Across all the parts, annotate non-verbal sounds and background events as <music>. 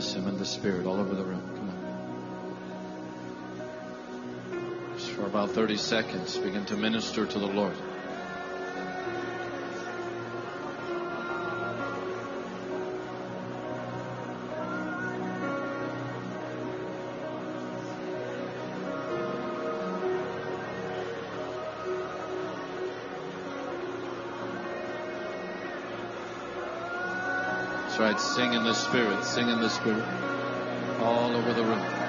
bless him in the spirit all over the room. Come on. Just for about 30 seconds, begin to minister to the Lord. Sing in the Spirit. Sing in the Spirit. All over the room.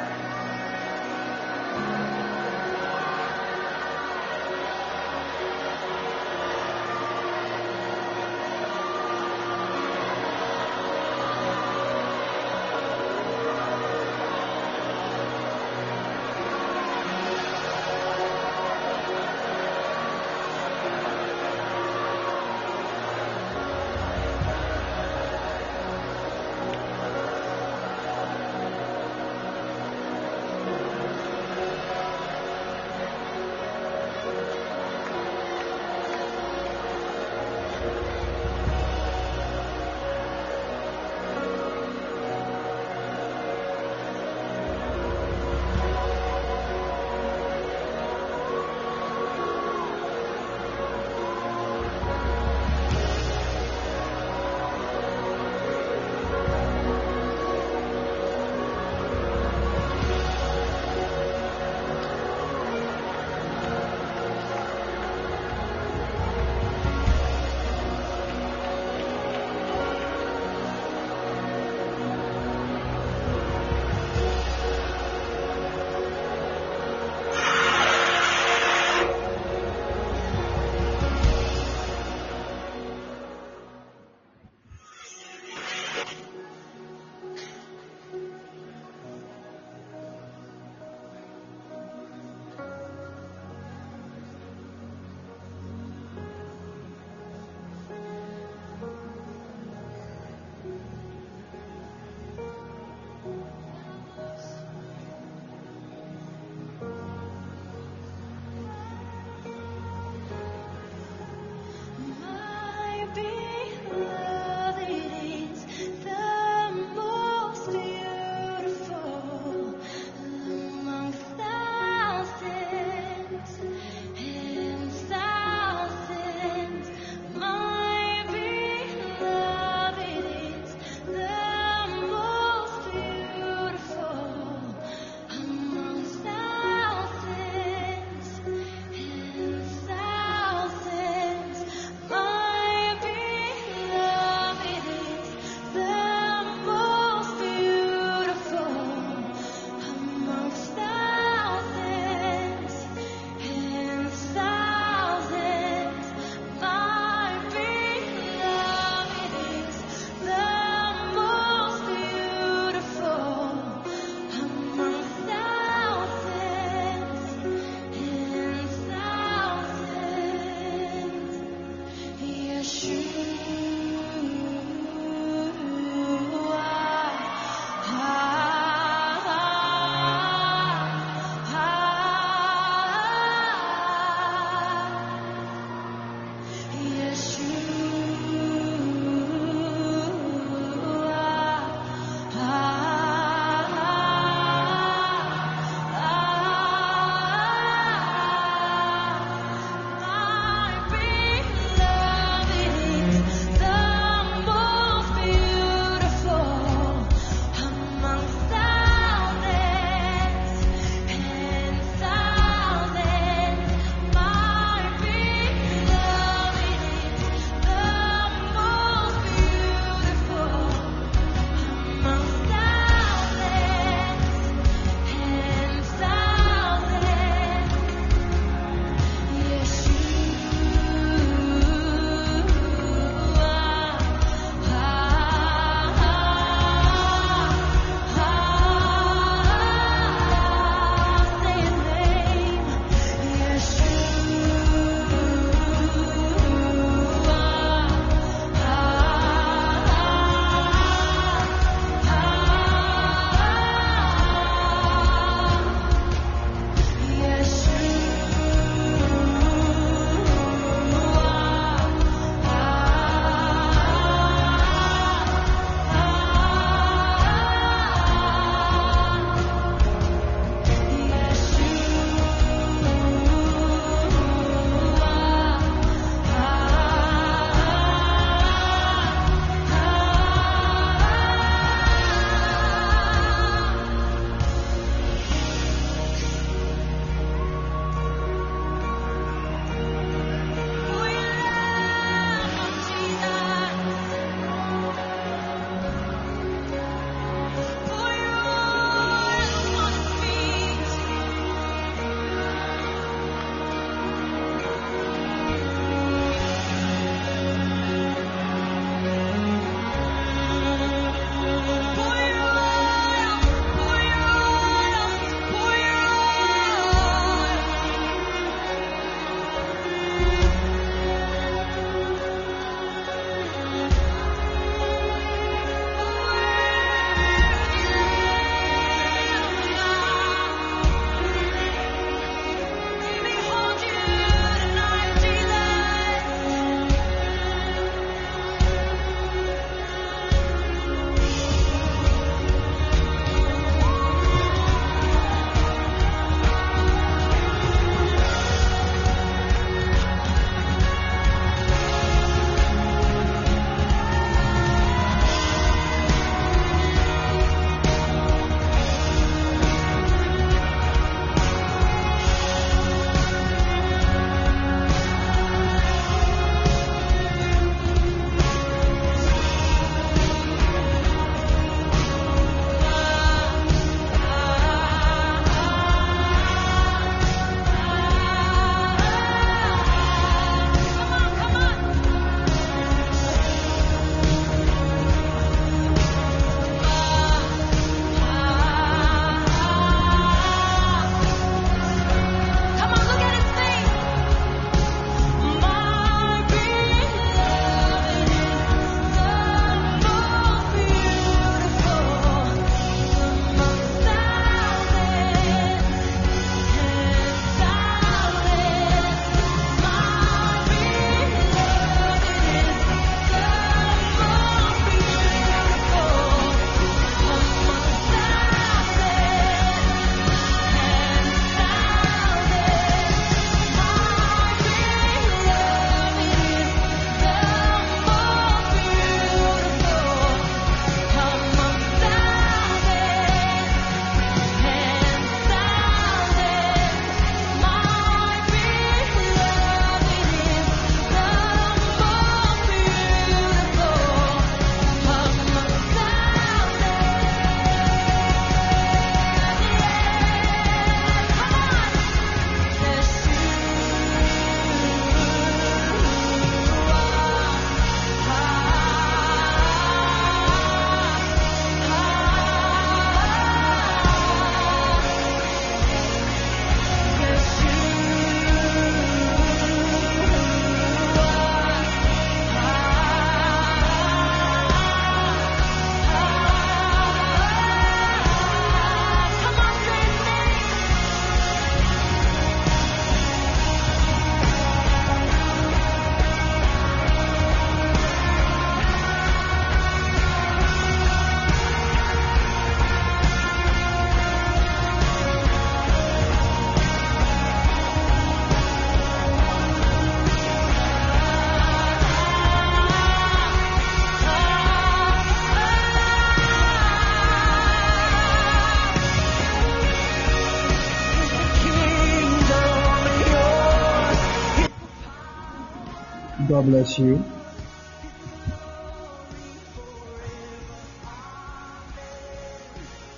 God bless you.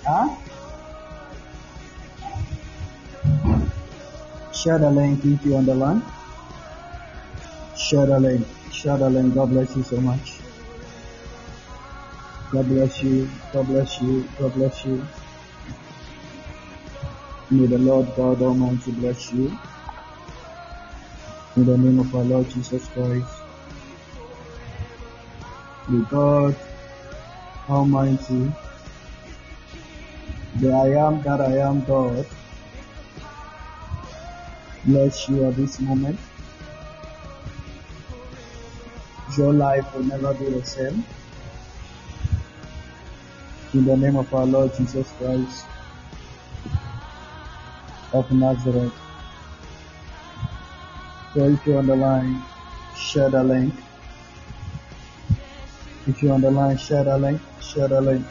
Huh? Share the link if you on the line. Share the link. Share the link. God bless you so much. God bless you. God bless you. God bless you. May the Lord God Almighty bless you. In the name of our Lord Jesus Christ. May God Almighty, the I am that I am God, bless you at this moment. Your life will never be the same. In the name of our Lord Jesus Christ of Nazareth fail to underline, share the link. If you underline, share the link, share the link.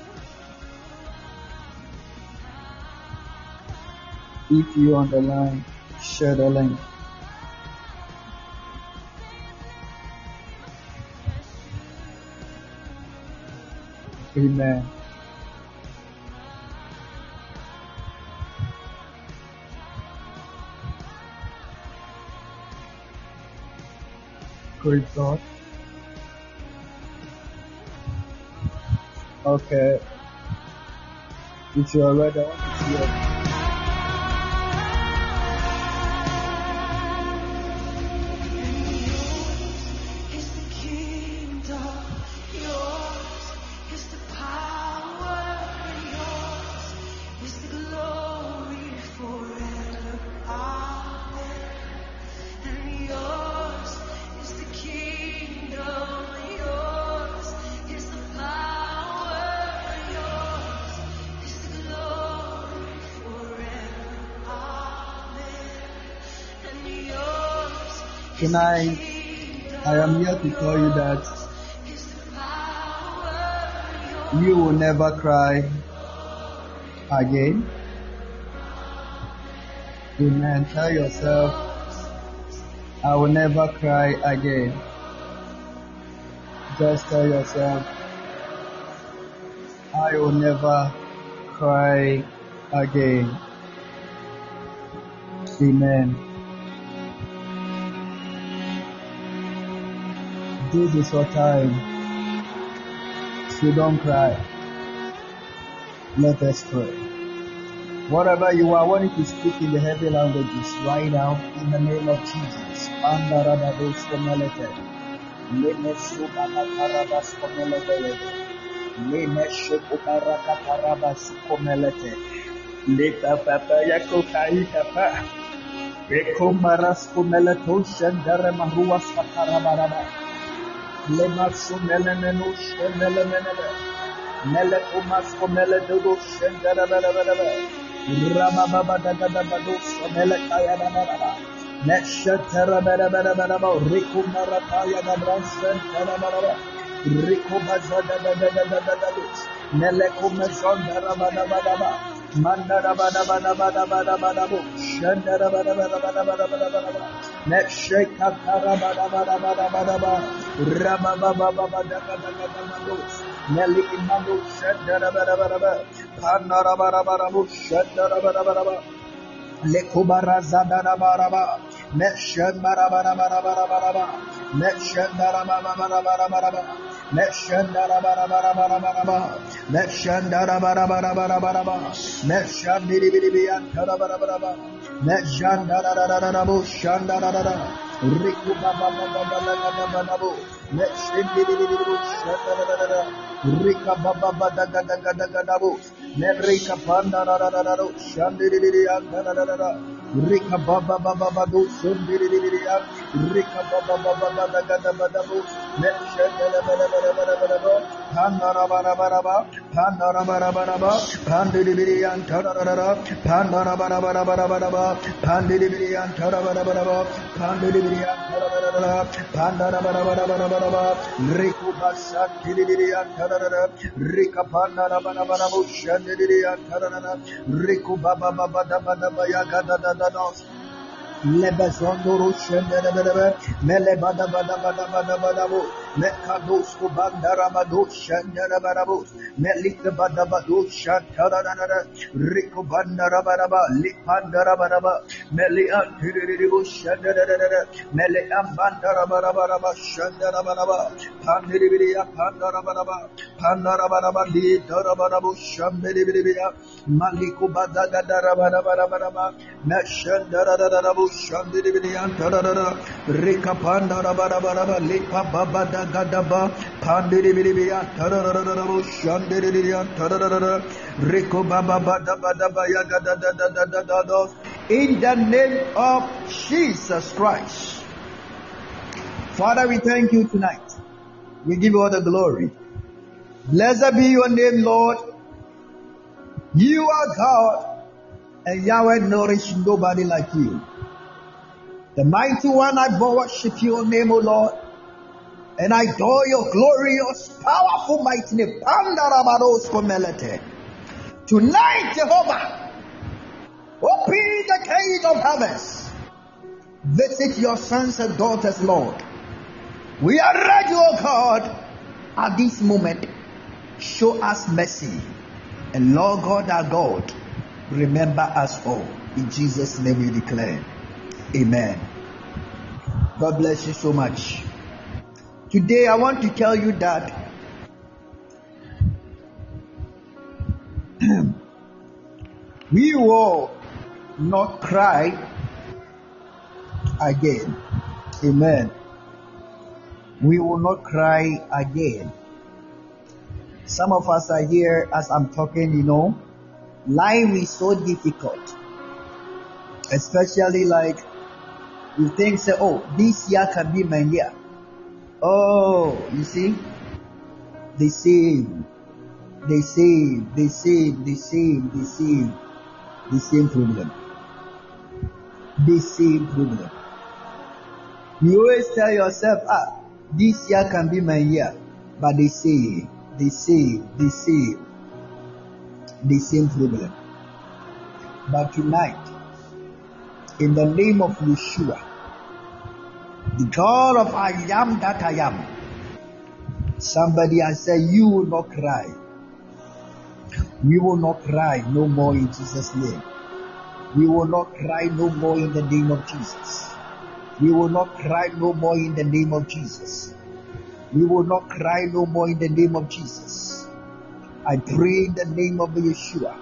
If you underline, share the link. Amen. Praise God. Okay. If you are Tonight, I am here to tell you that you will never cry again. Amen. Tell yourself, I will never cry again. Just tell yourself, I will never cry again. Amen. Do this for time. So don't cry. Let us pray. Whatever you are, I want you to speak in the heavy languages right now in the name of Jesus. Leme subakatarabas komelete. Leme shukubarakatarabas komelete. Leta papa yako kai kapa. Rekomaras komeleto shendere maruas katarabaraba. Lema sumelemenu shendelemenebe. Mele kumas komele dodo Mesheka karabarabarabarabaraba. Rabababababadabadabadabados. Melimano şedderabarabaraba. Kanarabarabarabu şedderabarabaraba. Lekubarazadarabaraba. Meşembarabarabarabarabaraba. Meşembarabarabarabarabaraba. Meşşendarabarabarabarabaraba Meşşendarabarabarabarabaraba Meşşendiribiribiyantarabarabarabaraba bere. Neshe tere bere bere bere bere. Riku marataya da bransen tere bere bere. Riku baza da da da da da da da dos. Mele kumezon dara bada bada ba. Mandara bada bada bada bada bada bu. Shendere bere bere bere bere bere bere bere. Neshe katara bada bada bada bada ba. Rama baba baba daga daga daga dos. Nelly Imanu Shandara Barabaraba, Panara Barabarabu Shandara Barabaraba, Lekubara Zadara Baraba, Meshan Barabarabarabarabaraba, Meshan Barabarabarabarabaraba, Meshan Barabarabarabarabaraba, Meshan Barabarabarabarabaraba, Meshan Biribian Tarabarabaraba, Meshan Darabarabu Shandarada, Riku Baba Baba Baba Baba Meshan Biribiru Shandarada, Rika Baba Bada Gada Gada Pandarabarabaraba, Pandarabarabaraba, Pandidibirian Tararara, Pandarabarabaraba, Pandidibirian Tarabarabaraba, Pandidibirian Tararara, Pandarabarabaraba, Rikubasa Tidibirian Tararara, Rikapandarabarabu Shandidirian Tararara, Rikubaba Badabadabayaka Dadados. lebezondoro şendelebelebe mele bada bada bada bada bada bu. Me kadus ku bandara badu şendelebele bu me lik bada badu şantalanara riku bandara baraba lik bandara baraba me li an tiriri bu şendelelelele me li an bandara baraba baraba şendele baraba pandiri biri ya pandara baraba pandara baraba li dara barabu şembeli biri ya. Maliku bada gadara baraba baraba me şendele baraba Lipa Baba Bada Bada Baya Gada da da da da da da. In the name of Jesus Christ. Father, we thank you tonight. We give you all the glory. Blessed be your name, Lord. You are God, and Yahweh nourish nobody like you. The mighty one, I worship your name, O Lord, and I adore your glorious, powerful, mighty name. Tonight, Jehovah, open the gate of heavens. Visit your sons and daughters, Lord. We are ready, O God, at this moment. Show us mercy. And Lord God, our God, remember us all. In Jesus' name we declare. Amen. God bless you so much. Today I want to tell you that <clears throat> we will not cry again. Amen. We will not cry again. Some of us are here as I'm talking, you know, life is so difficult. Especially like you think say, oh, this year can be my year. Oh, you see? The same, the same, the same, the same, the same, the same problem. The same problem. You always tell yourself, ah, this year can be my year. But they say, they say, they say, the same problem. But tonight, in the name of Yeshua, the God of I am that I am, somebody has said, You will not cry. We will not cry no more in Jesus' name. We will not cry no more in the name of Jesus. We will not cry no more in the name of Jesus. We will not cry no more in the name of Jesus. I pray in the name of Yeshua.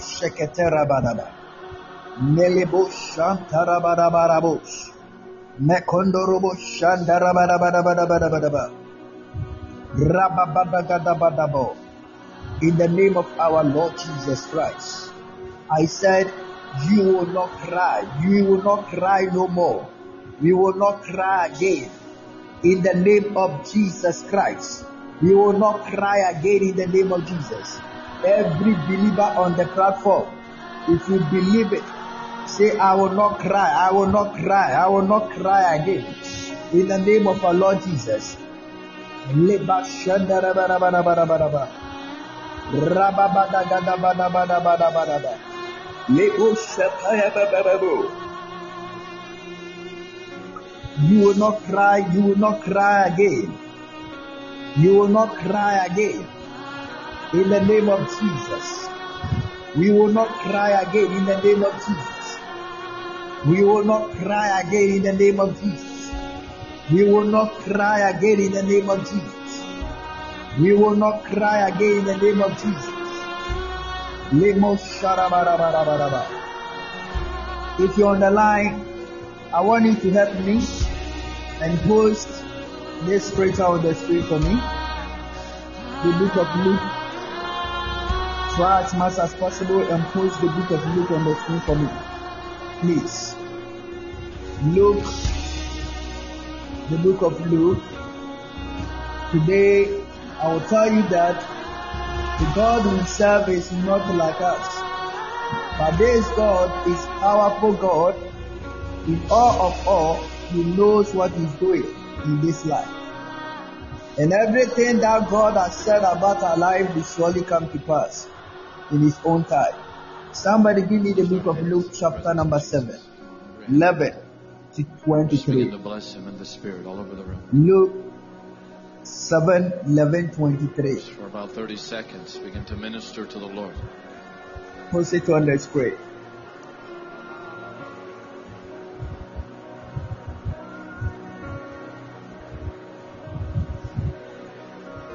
Sheketera. In the name of our Lord Jesus Christ. I said, you will not cry. You will not cry no more. We will not cry again. In the name of Jesus Christ. We will not cry again in the name of Jesus. Every believer on the platform, if you believe it, say, I will not cry. I will not cry. I will not cry again. In the name of our Lord Jesus. You will not cry, you will not cry again. You will not cry again. In the name of Jesus. We will not cry again in the name of Jesus. We will not cry again in the name of Jesus. We will not cry again in the name of Jesus. We will not cry again in the name of Jesus. If you're on the line, I want you to help me and post this scripture on the screen for me. The book of Luke. Try as much as possible and post the book of Luke on the screen for me. Please. Luke, the book of Luke. Today, I will tell you that the God we serve is not like us. But this God is powerful God. In all of all, He knows what He's doing in this life. And everything that God has said about our life will surely come to pass in His own time. Somebody give me the book of Luke, chapter number 7, 11 to 23. to bless him the spirit all over the room. Luke 7, 11, 23. For about 30 seconds, begin to minister to the Lord. Post it on the screen.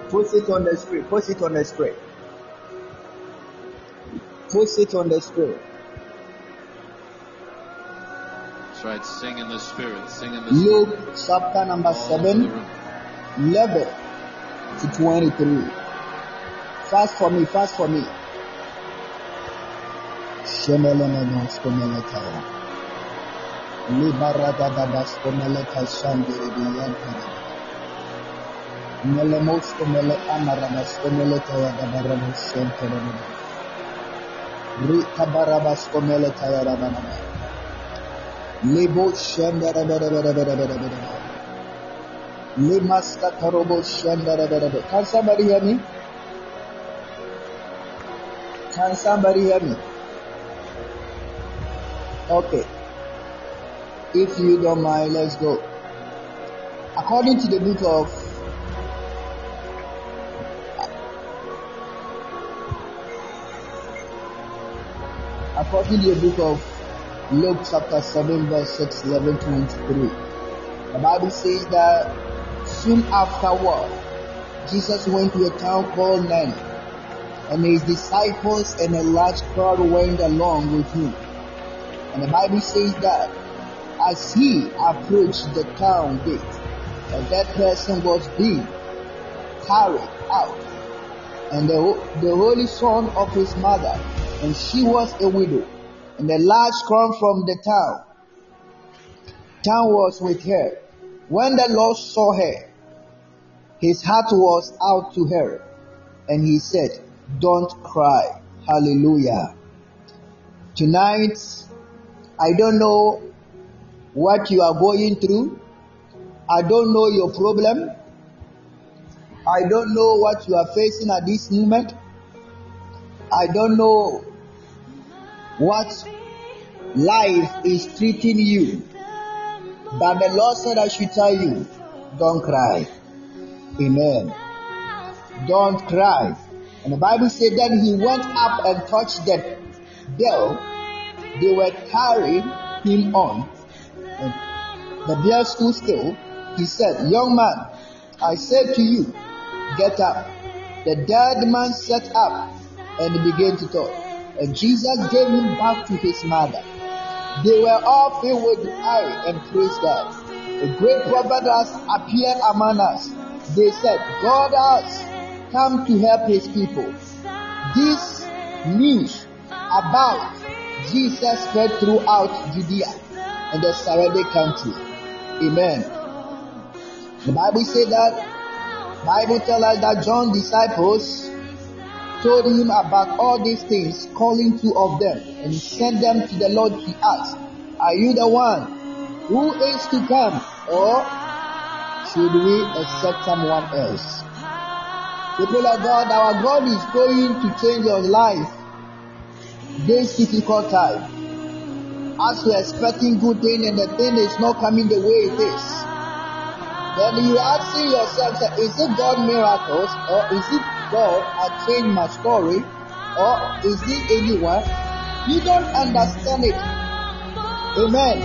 Post it on the screen. Post it on the screen. Post it on the screen. That's right. Sing in the spirit. Sing in the spirit. Luke chapter number all over the 7, room. 11 to 23. Fast for me, fast for me. Shemelemanos komeletaya. Libaradadabas komeleta komele. Rikabarabas komeletaya rabanaba. Libo shandarabarabarabarabarabara. Limaska Tarobo Shandarabarabe. Can somebody hear me? Can somebody hear me? Okay. If you don't mind, let's go. According to the book of according to the book of Luke chapter 7 verse 6, 11, 23. The Bible says that soon afterward, Jesus went to a town called Nain, and his disciples and a large crowd went along with him. And the Bible says that as he approached the town gate, a dead person was being carried out, and the, the holy son of his mother, and she was a widow, and a large crowd from the town town was with her. When the Lord saw her, his heart was out to her, and he said, Don't cry. Hallelujah. Tonight, I don't know what you are going through. I don't know your problem. I don't know what you are facing at this moment. I don't know what life is treating you. But the Lord said, I should tell you, don't cry. Amen. Don't cry. And the Bible said that he went up and touched the bell. They were carrying him on. And the bell stood still. He said, Young man, I said to you, get up. The dead man sat up and began to talk. And Jesus gave him back to his mother. They were all filled with joy and praised God. A great prophet has appeared among us. They said, God has come to help his people. This news about Jesus spread throughout Judea and the surrounding country. Amen. The Bible said that Bible tells us that John's disciples told him about all these things, calling two of them, and sent them to the Lord. He asked, Are you the one who is to come, or should we accept someone else? People of God, our God is going to change your life this difficult time. As you're expecting good thing and the thing is not coming the way it is, then you are asking yourself, is it God miracles or is it God I changed my story or is it anyone? You don't understand it. Amen.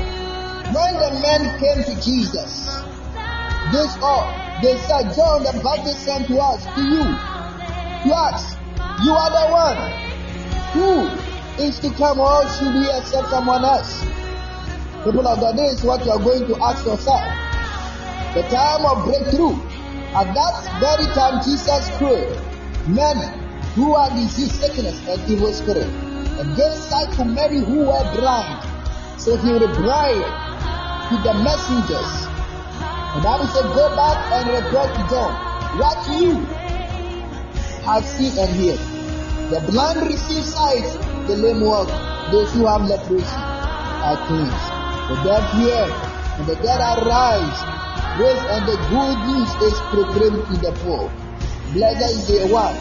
When the men came to Jesus, this all they said, John the Baptist sent to us, to you, to us, you are the one who is to come or should we accept someone else? People of God, this is what you are going to ask yourself. The time of breakthrough. At that very time, Jesus prayed, men who are diseased, sickness, and evil spirit, and gave sight to many who were blind. So he replied to the messengers. The Bible said, Go back and report to John what you have seen and heard. The blind receive sight, the lame walk, those who have leprosy are cleansed. The dead hear, and the dead arise. Grace and the good news is proclaimed to the poor. Blessed is the one,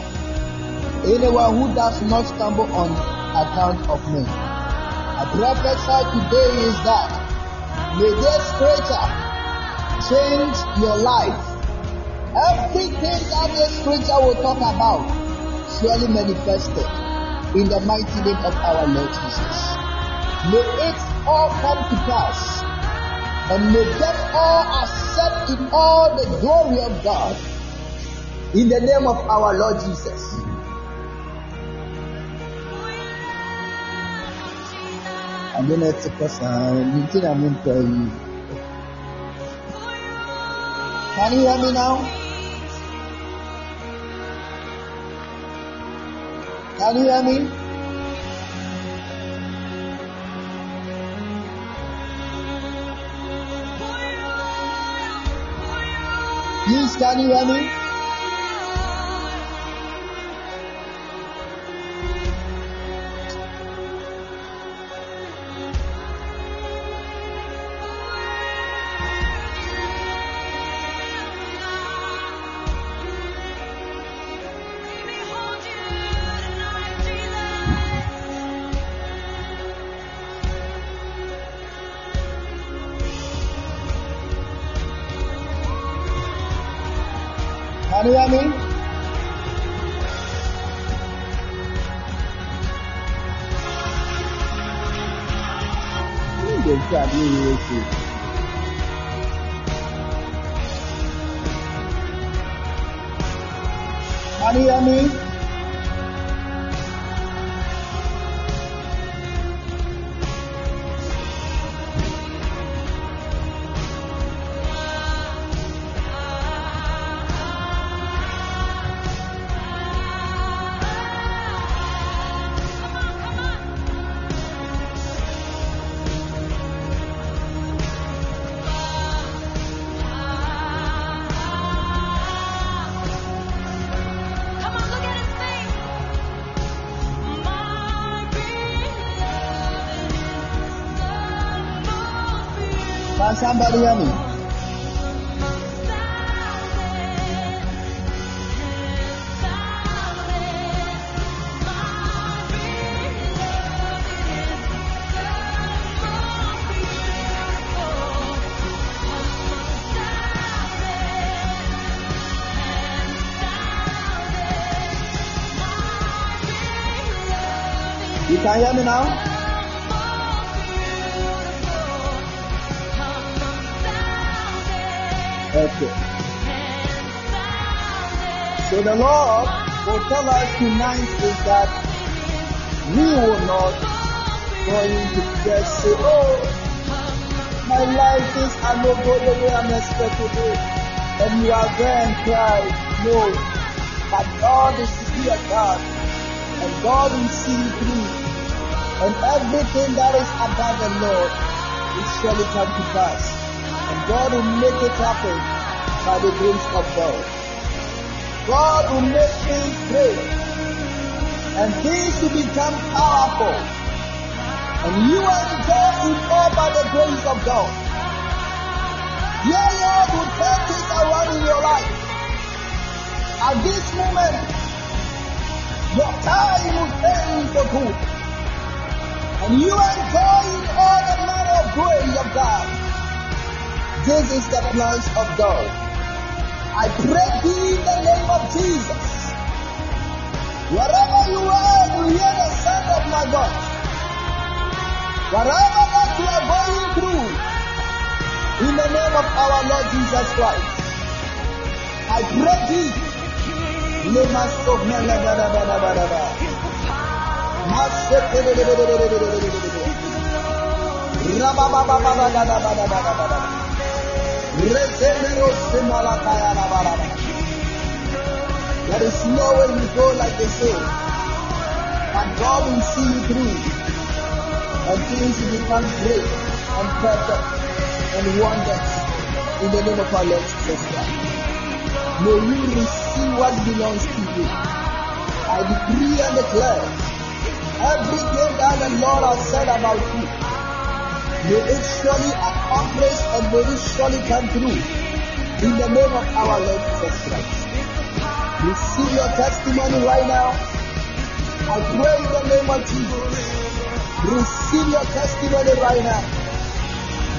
anyone who does not stumble on account of me. I prophesy today is that may this scripture change your life. Everything that this scripture will talk about surely manifested in the mighty name of our Lord Jesus. May it all come to pass and may them all accept in all the glory of God in the name of our Lord Jesus. I'm gonna take us meeting I'm in for you. Can you hear me now? Can you hear me? Please, can you hear me? Can hear now? Okay. So the Lord will tell us tonight is that we will not going to just say, oh, my life is I'm not the way I'm expected it. And you are there and cry. No. But God is here, God. And God will see you through. And everything that is above the Lord will surely come to pass. And God will make it happen by the grace of God. God will make things great. And things will become powerful. And you enjoy it all by the grace of God. Your Lord will turn things around in your life. At this moment, your time will turn for good. You enjoy all the manner of grace of God. This is the plans of God. I pray thee in the name of Jesus. Wherever you are, you hear the sound of my voice. Whatever that you are going through, in the name of our Lord Jesus Christ, I pray thee. Lema bada bada. Masek There is no way you go like they say. But God will see you through. And things will become great and perfect and wonders in the name of our Lord Jesus Christ. May you receive what belongs to you. I decree and declare everything that the Lord has said about you. May it surely accomplish and may it surely come through. In the name of our Lord Jesus Christ. Receive your testimony right now. I pray in the name of Jesus. Receive your testimony right now.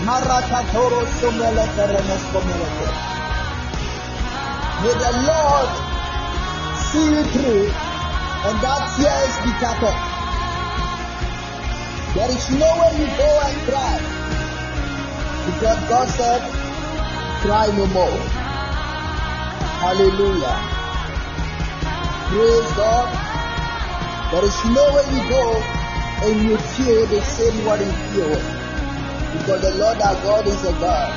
Marakatoro somele teremes komelete. May the Lord see you through and that tears be tapped. There is nowhere you go and cry. Because God said, cry no more. Hallelujah. Praise God. There is nowhere you go and you feel the same what you feel. Because the Lord our God is a God.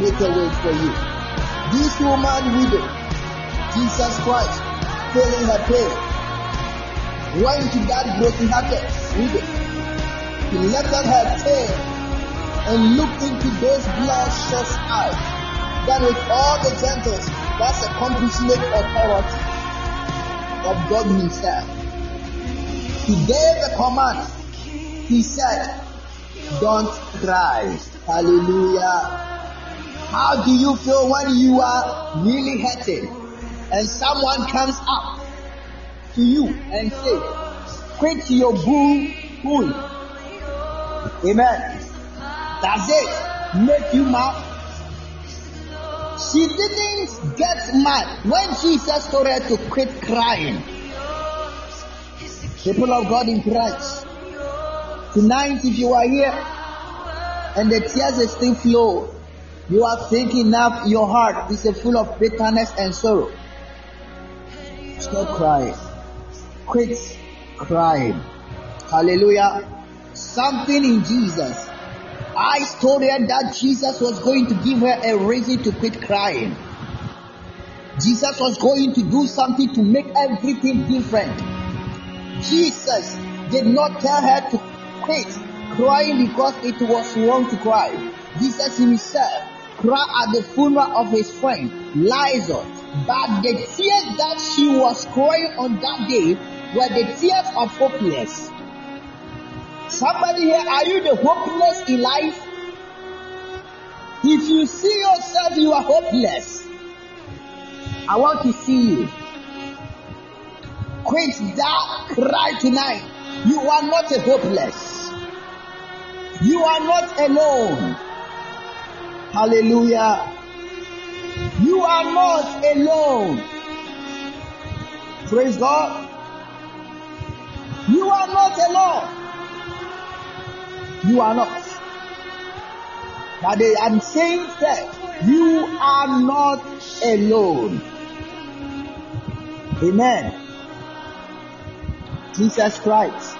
Make a way for you. This woman widow, Jesus Christ, feeling her pain, went to that broken-hearted widow. He lifted her tail and looked into those bloodshot eyes. That with all the gentles, that's a compassionate authority of God Himself. He gave the command. He said, Don't cry. Hallelujah. How do you feel when you are really hurting and someone comes up to you and says, Quit your boo boo. Amen. Does it make you mad? She didn't get mad when Jesus told her to quit crying. People of God in Christ, tonight if you are here and the tears are still flow, you are thinking now your heart is full of bitterness and sorrow. Stop crying. Quit crying. Hallelujah. Something in Jesus. I told her that Jesus was going to give her a reason to quit crying. Jesus was going to do something to make everything different. Jesus did not tell her to quit crying because it was wrong to cry. Jesus himself cried at the funeral of his friend Lazarus, but the tears that she was crying on that day were the tears of hopeless. Somebody here, are you the hopeless in life? If you see yourself, you are hopeless. I want to see you. Quit that cry tonight. You are not a hopeless. You are not alone. Hallelujah. You are not alone. Praise God. You are not alone. You are not. But they, I'm saying that you are not alone. Amen. Jesus Christ.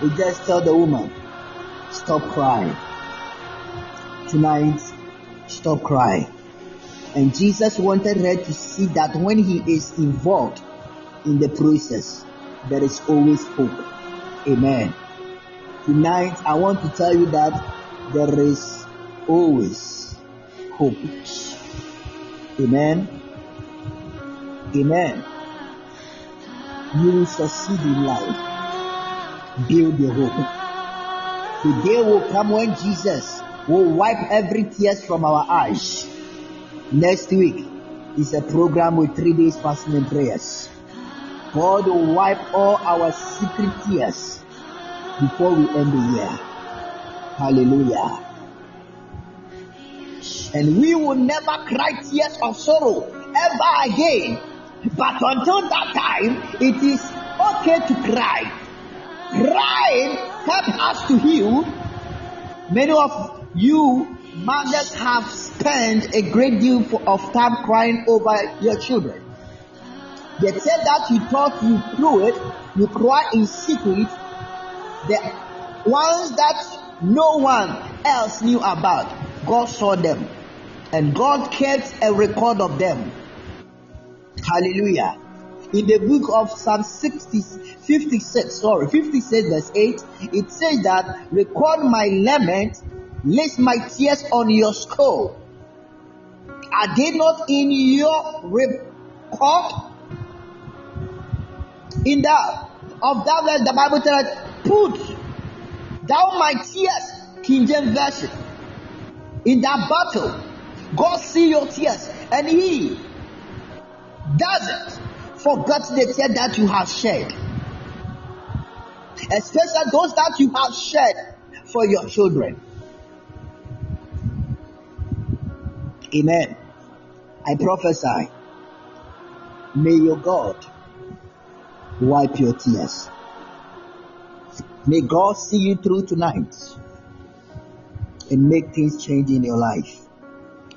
He just tell the woman, stop crying. Tonight, stop crying. And Jesus wanted her to see that when he is involved in the process, there is always hope. Amen. Tonight, I want to tell you that there is always hope. Amen. Amen. You will succeed in life. Build your hope. Today will come when Jesus will wipe every tears from our eyes. Next week is a program with three days fasting and prayers. God will wipe all our secret tears before we end the year. Hallelujah. And we will never cry tears of sorrow ever again. But until that time, it is okay to cry. Crying helps us to heal. Many of you mothers have spent a great deal of time crying over your children. They said that you thought you threw it, you cry in secret. The ones that no one else knew about, God saw them. And God kept a record of them. Hallelujah. In the book of Psalm 60, 56, sorry, 56 verse 8, it says that record my lament, list my tears on your skull. Are they not in your record? In the of that the Bible tells put down my tears, King James Version. In that battle, God see your tears and He doesn't forget the tear that you have shed. especially those that you have shed for your children. Amen. I prophesy, may your God wipe your tears. May God see you through tonight and make things change in your life.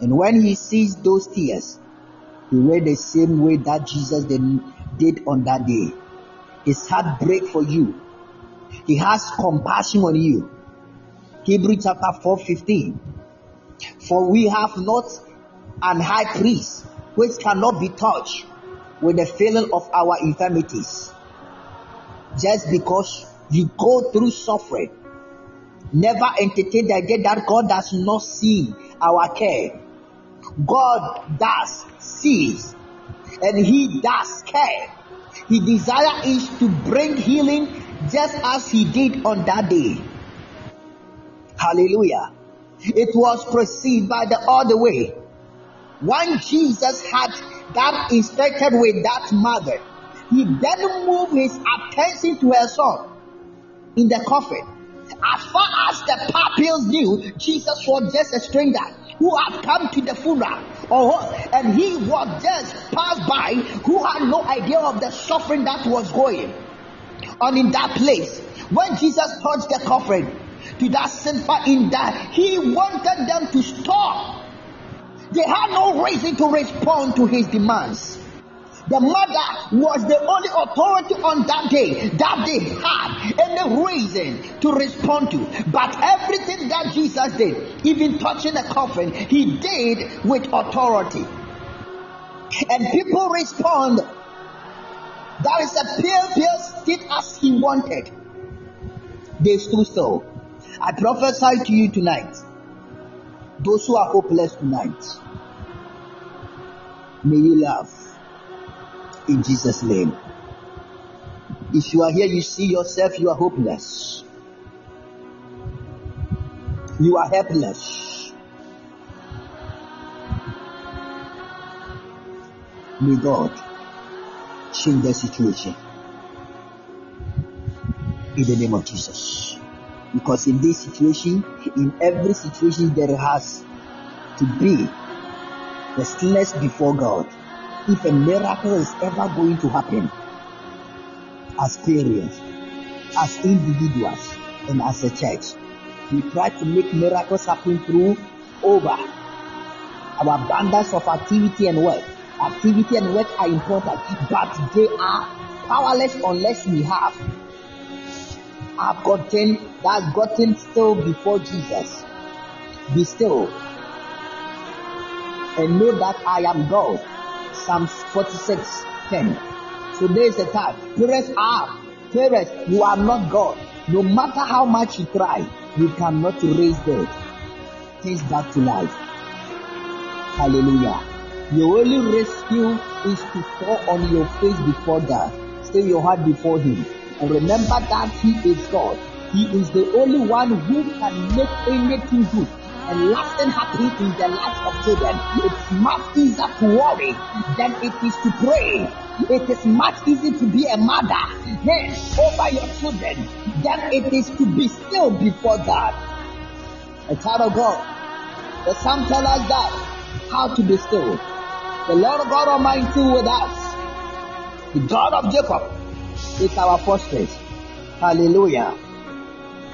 And when He sees those tears, He will the same way that Jesus did, on that day. His heart break for you. He has compassion on you. Hebrew chapter 4 15. For we have not an high priest which cannot be touched with the feeling of our infirmities. Just because you go through suffering, never entertain the idea that God does not see our care. God does sees and He does care. His desire is to bring healing just as He did on that day. Hallelujah. It was perceived by the other way. When Jesus had that inspected with that mother, he then moved his attention to her son in the coffin. As far as the pupils knew, Jesus was just a stranger who had come to the funeral, or and he was just passed by who had no idea of the suffering that was going on in that place. When Jesus touched the coffin to that sinful in that, he wanted them to stop. They had no reason to respond to his demands. The mother was the only authority on that day that they had any reason to respond to. But everything that Jesus did, even touching the coffin, he did with authority. And people respond. That is a pale, pale state as he wanted. They stood still. I prophesy to you tonight. Those who are hopeless tonight, may you laugh in Jesus' name. If you are here, you see yourself, you are hopeless. You are helpless. May God change the situation in the name of Jesus. Because in this situation, in every situation, there has to be the stillness before God if a miracle is ever going to happen as parents, as individuals, and as a church. We try to make miracles happen through over our abundance of activity and work. Activity and work are important, but they are powerless unless we have have gotten that gotten still before Jesus. Be still and know that I am God. Psalm 46 10. So there is a time. Parents are parents, you are not God. No matter how much you try, you cannot raise dead things back to life. Hallelujah. Your only rescue is to fall on your face before God. Stay your heart before Him. And remember that He is God. He is the only one who can make anything good and lasting happy in the lives of children. It's much easier to worry than it is to pray. It is much easier to be a mother yes, over your children than it is to be still before God. A child of God. The psalm tells us that how to be still. The Lord God Almighty with us. The God of Jacob is our fortress. Hallelujah.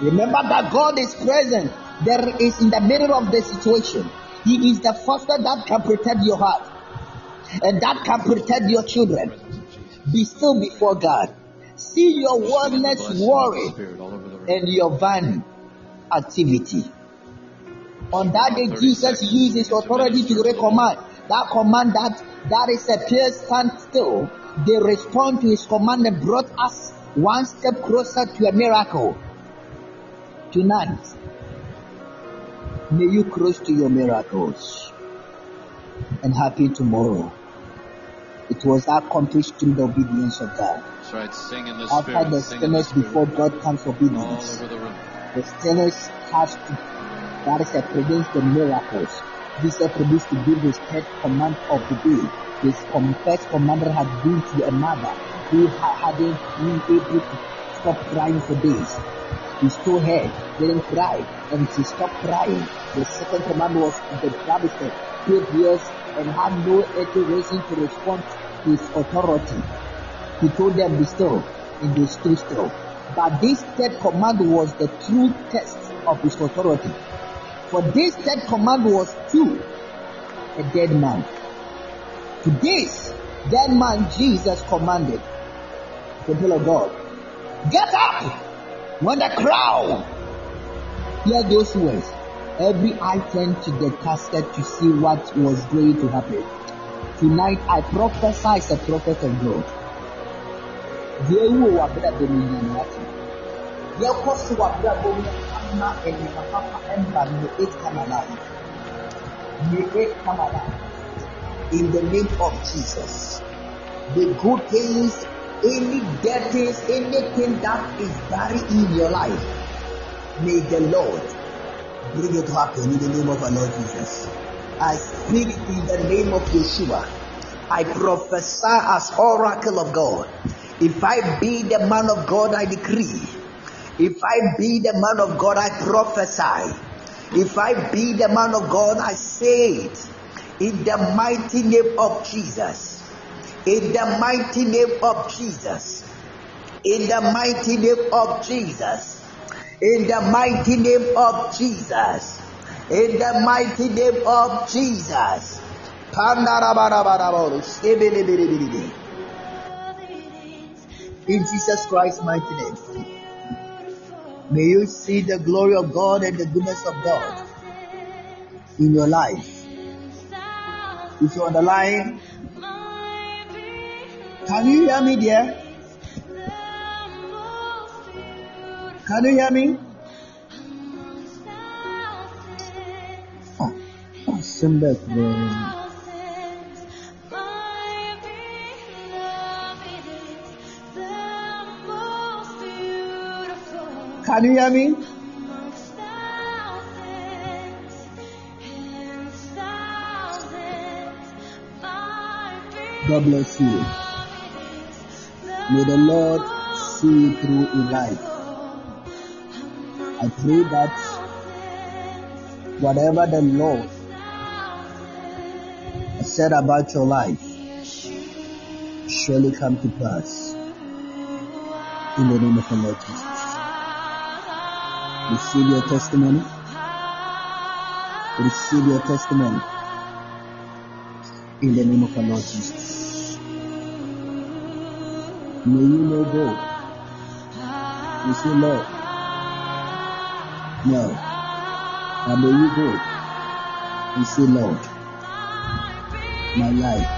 Remember that God is present. There is in the middle of the situation. He is the foster that can protect your heart and that can protect your children. Be still before God. See your wordless worry and your vain activity. On that day, Jesus used his authority to recommend that command that that is a clear stand still. They respond to his command and brought us one step closer to a miracle. Tonight, may you close to your miracles and happy tomorrow. It was accomplished through the obedience of God. That's right. Sing in the After spirit. the Sing the stillness before. God comes obedience. the. The stillness has to, that is, a produce the miracles. This is produced to give his third command of the day. His com- first commander had been to a mother who hadn't been able to stop crying for days. He still had, didn't cry, and she stopped crying. The second command was the David paid years and had no any reason to respond to his authority. He told them, Be still, and they stood still. But this third command was the true test of his authority. For this third command was to a dead man. To this dead man Jesus commanded, the people of God, get up when the crowd hear those words. Every eye turned to the casket to see what was going to happen. Tonight I prophesy as a prophet of God. In the name of Jesus. The good things, any dead things, anything that is buried in your life, may the Lord bring it to happen in the name of our Lord Jesus. I speak in the name of Yeshua. I prophesy as oracle of God. If I be the man of God, I decree. If I be the man of God, I prophesy. If I be the man of God, I say it. In the mighty name of Jesus. In the mighty name of Jesus. In the mighty name of Jesus. In the mighty name of Jesus. In the mighty name of Jesus. In Jesus Christ's mighty name. May you see the glory of God and the goodness of God in your life. If you're on the line, can you hear me there? Can you hear me? Oh, oh, back, bro. Can you hear me? God bless you. May the Lord see you through in life. I pray that whatever the Lord has said about your life surely come to pass. In the name of the Lord Jesus. Receive your testimony. Receive your testimony. In the name of the Lord Jesus. May you know God. You say, Lord, no. And may you go and say, Lord, my life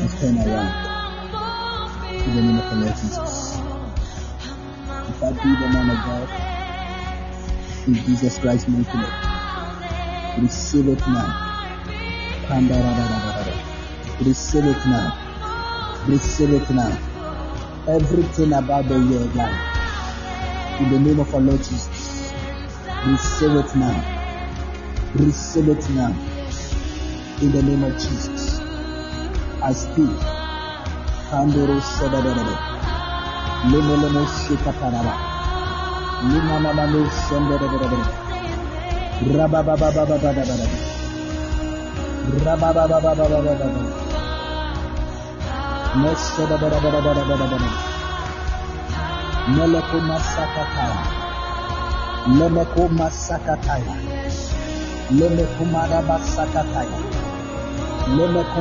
has turned around. In the name of the Lord Jesus. If I be the man of God, in Jesus Christ's name, receive it now. Receive it now. Receive it now. Everything about the your life. In the name of our Lord Jesus. Receive it now. Receive it now. In the name of Jesus. I speak. Rabababababababababa. Meleko masakataya. Lemeko masakataya. Lemeko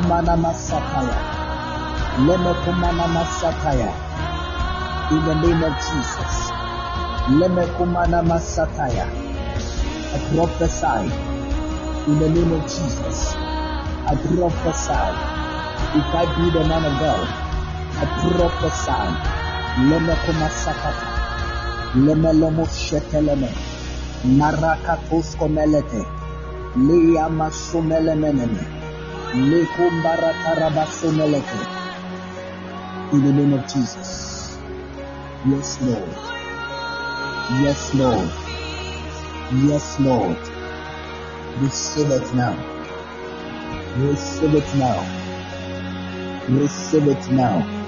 In the name of Jesus. Lemeko. I prophesy. In the name of Jesus. I prophesy. If I be the man of God, I prophesy. Lemekuma sakata. Lemelomo sheteleme. Narakatos komelete. Leya masumelemeneme. Lekumbaratarabasumelete. In the name of Jesus. Yes, Lord. Yes, Lord. Yes, Lord. Receive it now. Receive it now. Receive it now.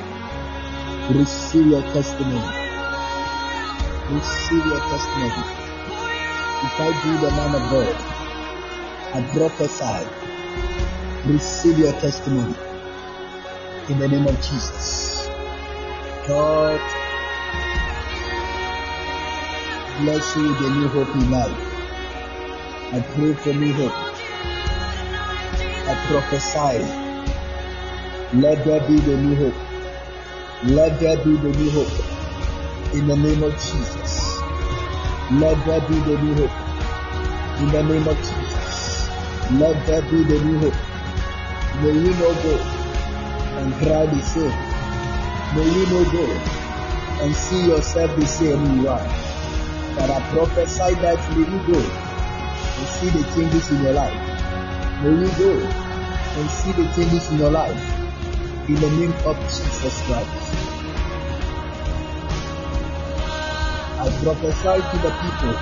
Receive your testimony. Receive your testimony. If I do the man of God, I prophesy. Receive your testimony in the name of Jesus. God bless you with a new hope in life. I pray for new hope. I prophesy. Let there be the new hope. Let there be the new hope in the name of Jesus. Let there be the new hope in the name of Jesus. Let there be the new hope. May you not go and cry the same. May you not go and see yourself the same you are. But I prophesy that may you go and see the changes in your life. May you go and see the changes in your life in the name of Jesus Christ. I prophesy to the people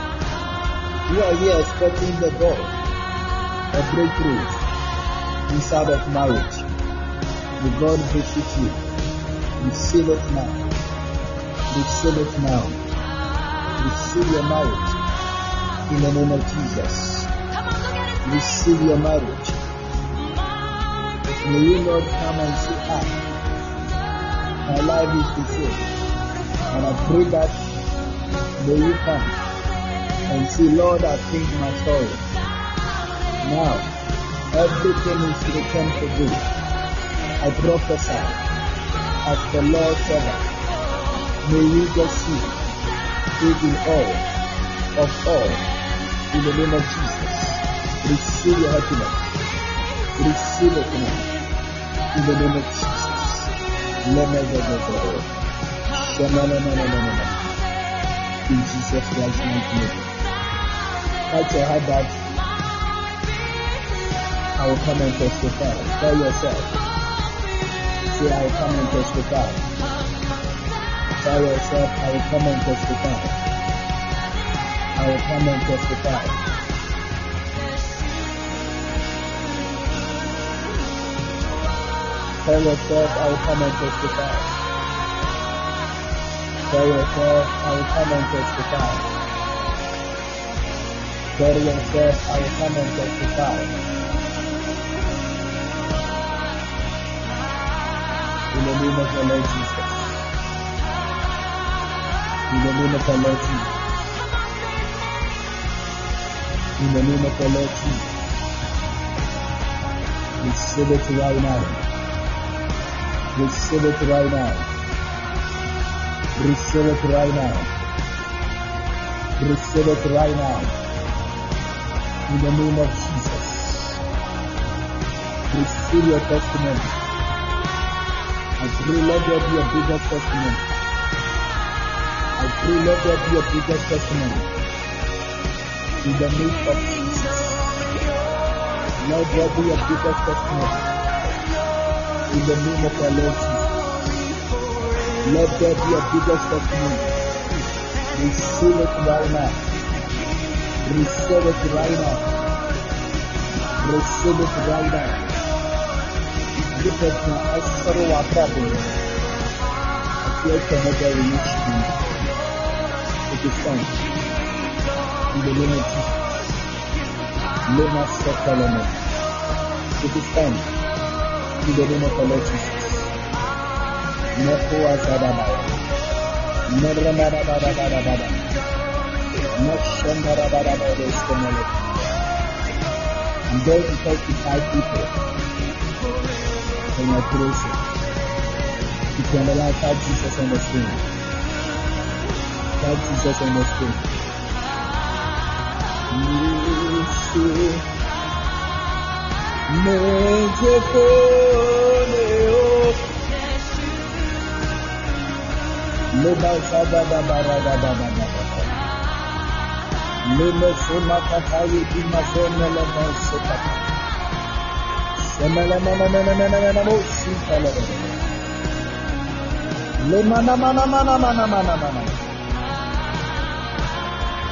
who are here expecting the God, a breakthrough inside of marriage. May God visit you. Receive it now. Receive it now. Receive your marriage in the name of Jesus. Receive your marriage. May you not come and see us. my life is the same. And I pray that may you come and see, Lord, I think my story. Now, everything is written for good. I prophesy as the Lord servant. May you just see taking all of all in the name of Jesus. Receive your happiness. Receive it now in the name of Jesus. In Jesus Christ's name. Touch your heart that I will come and testify. Tell yourself. Say, I will come and testify. Tell yourself, I will come and testify. I will come and testify. Tell yourself, I will come and testify. Tell yourself, I will come and testify. Tell yourself, I will come and testify. In the name of the Lord Jesus. In the name of the Lord Jesus. In the name of the Lord Jesus. Receive it right now. Receive it right now. Receive it right now. Receive it right now. In the name of Jesus. Receive your testimony. I pray let there be a bigger testimony. I pray let there be a bigger testimony. In the name of Jesus. Let be a bigger testimony in the name of our Lord Jesus. Let there be a biggest of me. Receive it right now. Receive it right now. Receive it right now. Lift na asaro wa prabu. Appear to have a reaction. It is done. In the name of Jesus. Lema Sokolomon. It is done. Kidolina Colossus, Nokoa Zadaba, Nerabadabadabadabada, Noshandarabadabados Komele. Those 35 people in your creation, you can allow God Jesus on the screen. God Jesus on the screen. You see. In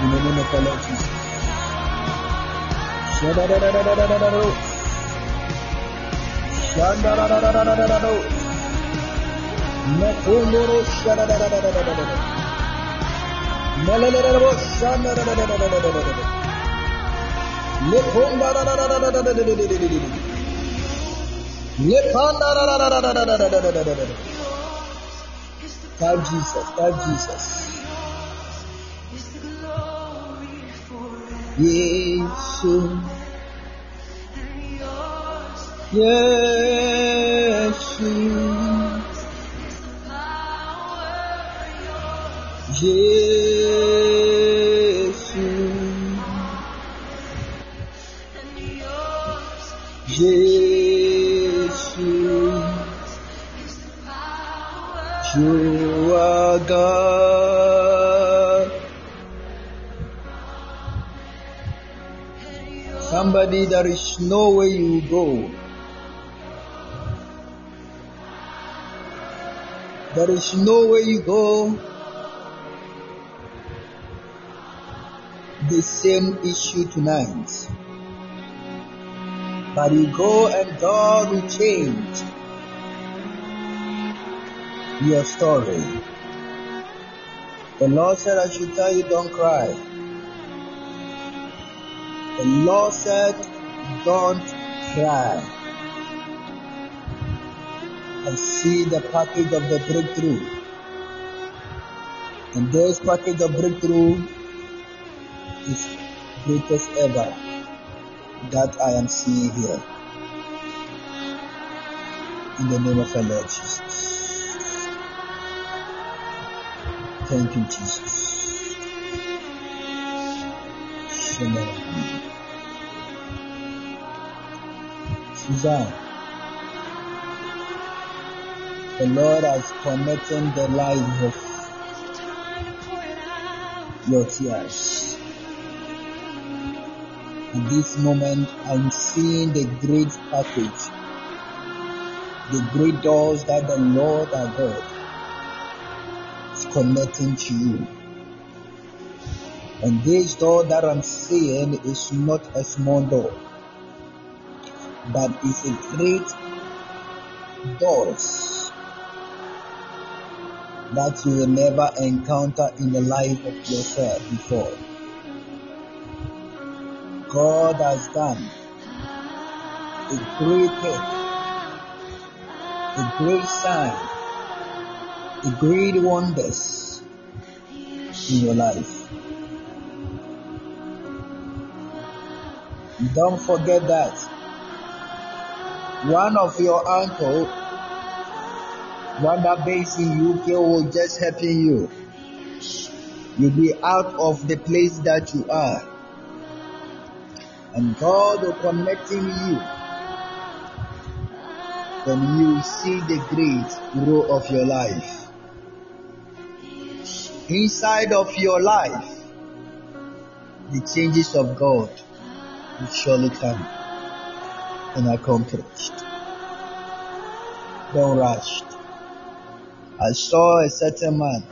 the name of the Lord Jesus. Thank Jesus, thank Jesus. Yesu, Somebody, there is no way you go. There is no way you go. The same issue tonight. But you go and God will change your story. The Lord said, I should tell you, don't cry. The Lord said, don't cry. I see the package of the breakthrough. And this package of breakthrough is greatest ever that I am seeing here. In the name of the Lord Jesus. Thank you, Jesus. Shalom. Suzanne, the Lord has connected the life of your tears. At this moment, I'm seeing the great package, the great doors that the Lord our God is connecting to you. And this door that I'm seeing is not a small door, but it's a great doors that you will never encounter in the life of yourself before. God has done a great thing, a great sign, a great wonders in your life. Don't forget that one of your uncle, one that based in UK, will just helping you. You'll be out of the place that you are, and God will connecting you. Then you see the great growth of your life. Inside of your life, the changes of God will surely come and accomplished. Don't rush. I saw a certain man,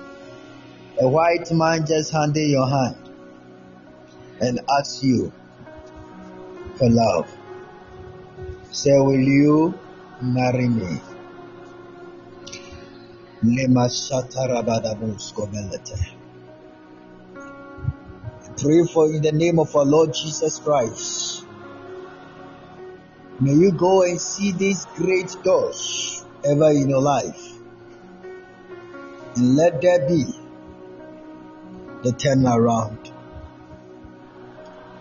a white man just handing your hand and ask you for love. Say, will you marry me? Pray for in the name of our Lord Jesus Christ. May you go and see these great doors ever in your life. Let there be the turnaround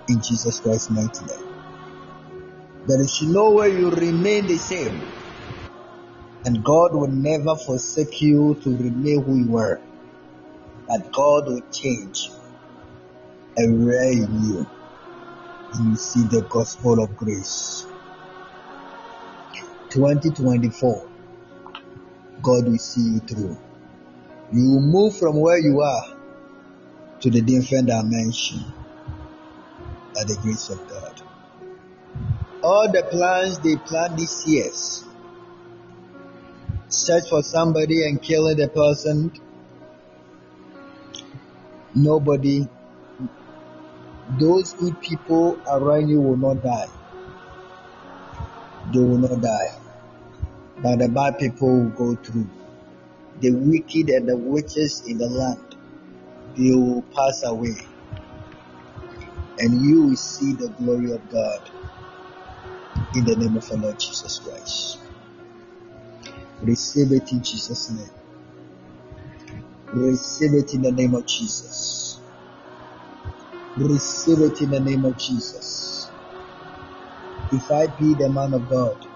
in Jesus Christ's mighty name. There is no way you remain the same. And God will never forsake you to remain who you were. But God will change in you. And you see the gospel of grace. 2024, God will see you through. You will move from where you are to the different dimension by the grace of God. All the plans they planned this year, search for somebody and kill the person, nobody, those good people around you will not die. They will not die. But the bad people will go through. The wicked and the witches in the land, they will pass away, and you will see the glory of God in the name of our Lord Jesus Christ. Receive it in Jesus' name. Receive it in the name of Jesus. Receive it in the name of Jesus. If I be the man of God,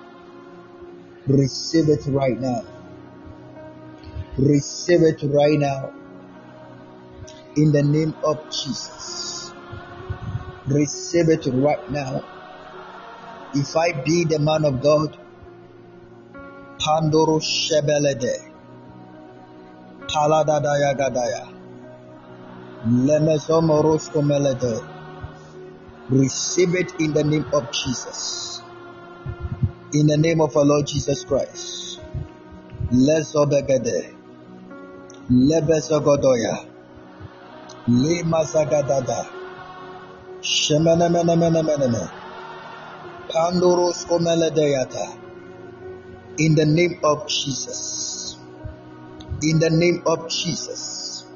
receive it right now. Receive it right now in the name of Jesus. Receive it right now. If I be the man of God, Pandoro Shebelede, Paladadaya Gadaya, Lemesomorosko Melede. Receive it in the name of Jesus. In the name of our Lord Jesus Christ. Lesobegede, Lebesogodoya, Lemazagadada, Shemenemenemenemene, Pandorosko Meledeyata. In the name of Jesus. In the name of Jesus.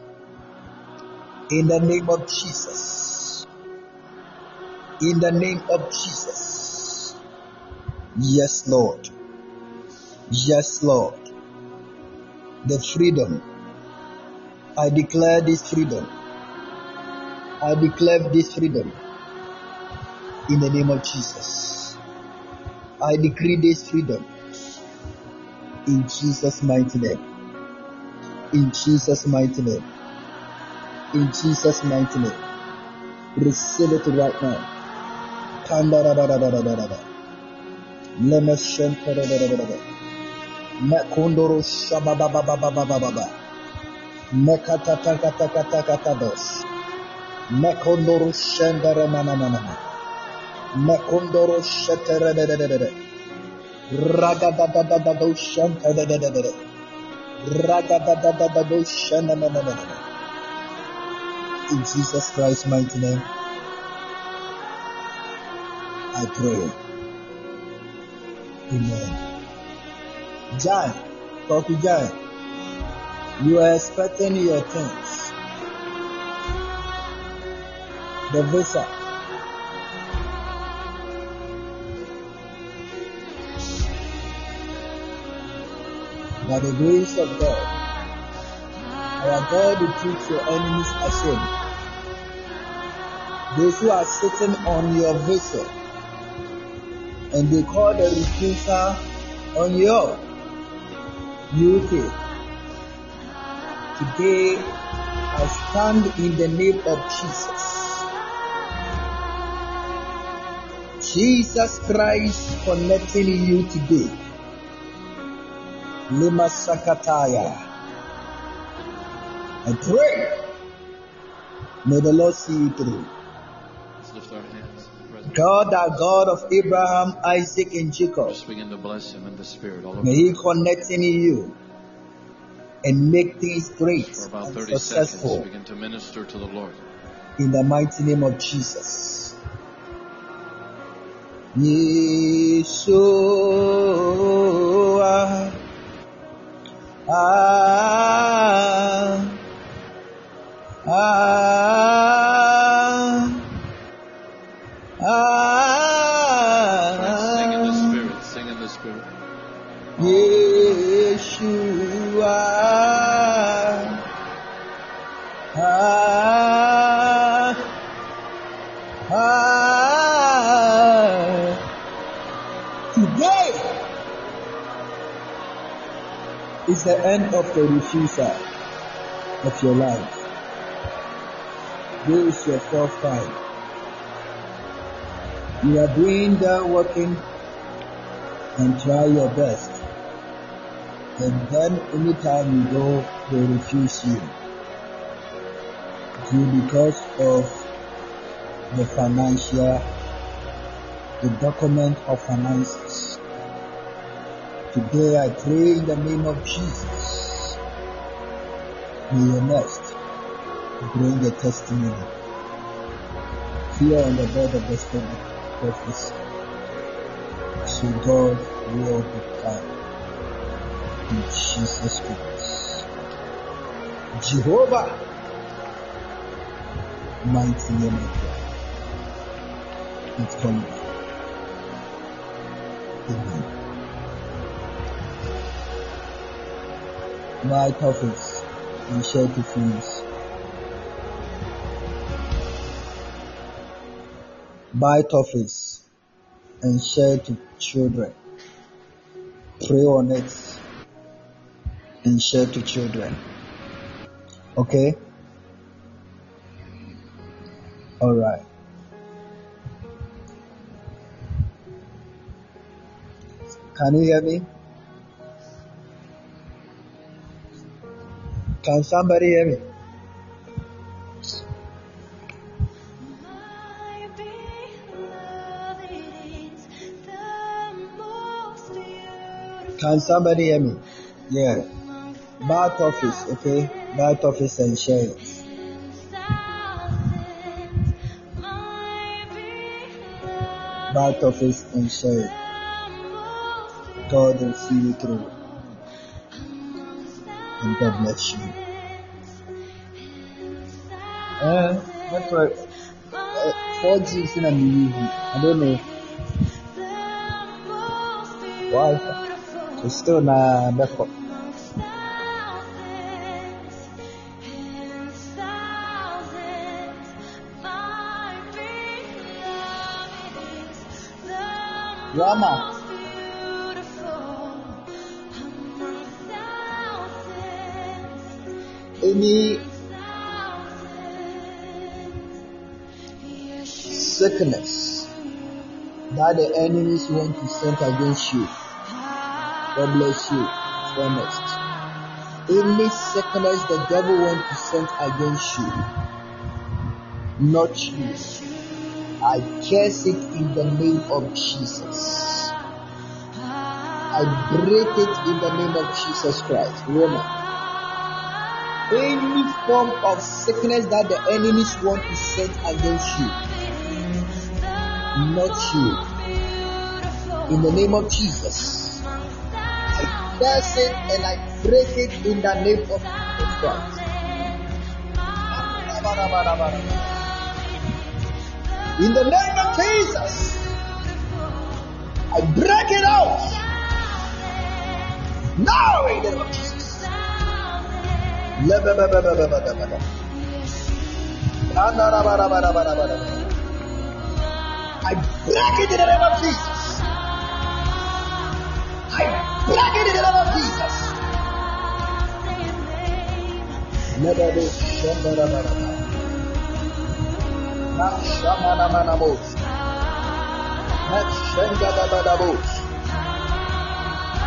In the name of Jesus. In the name of Jesus. Yes, Lord. Yes, Lord. The freedom. I declare this freedom. I declare this freedom in the name of Jesus. I decree this freedom in Jesus' mighty name. In Jesus' mighty name. In Jesus' mighty name. Receive it right now. Mekatatakatakatakatados. Ragadadadadado shentedededede. Ragadadadadado shenananana. In Jesus Christ's mighty name, I pray. Amen. John, Dr. John, you are expecting your things. The visa. By the grace of God, our God will put your enemies ashamed. Those who are sitting on your vessel and they call the refuser on your UK. Today, I stand in the name of Jesus. Jesus Christ connecting you today. Lima Sakataya. I pray. May the Lord see you through. Let's lift our hands. God, our God of Abraham, Isaac, and Jacob, Just begin to bless him in the spirit all may He connect in you and make things great For about and 30 seconds, successful begin to minister to the Lord. in the mighty name of Jesus. Yeshua. Ah, ah, the end of the refusal of your life. This is your fourth time. You are doing the working and try your best. And then anytime you go, they refuse you. Due because of the financial, the document of finances. Today I pray in the name of Jesus. May your next bring a testimony. Here on the bed of the study office. So God will be done in Jesus Christ. Jehovah, mighty name of God. Let's call it. Amen. Buy toffees and share to friends. Buy toffees and share to children. Pray on it and share to children. Okay? Alright. Can you hear me? Can somebody hear me? Can somebody hear me? Yeah. bath office, okay? bath office and share Bath office and share. God will see you through. And God bless you. Uh, that's right. Uh, 4G is in a movie. I don't know why. It's still not backup. Rama. Any sickness that the enemies want to send against you, God bless you. For next. Any sickness the devil wants to send against you, not you. I curse it in the name of Jesus. I break it in the name of Jesus Christ. Roma. Any form of sickness that the enemies want to send against you, not you. In the name of Jesus. I curse it and I break it in the name of Christ. In the name of Jesus, I break it out. Now in the I break it in the name of Jesus. I break it in the name of Jesus. Lebebe shandarabaraba. Na shamanamanabos. Na shandabababos.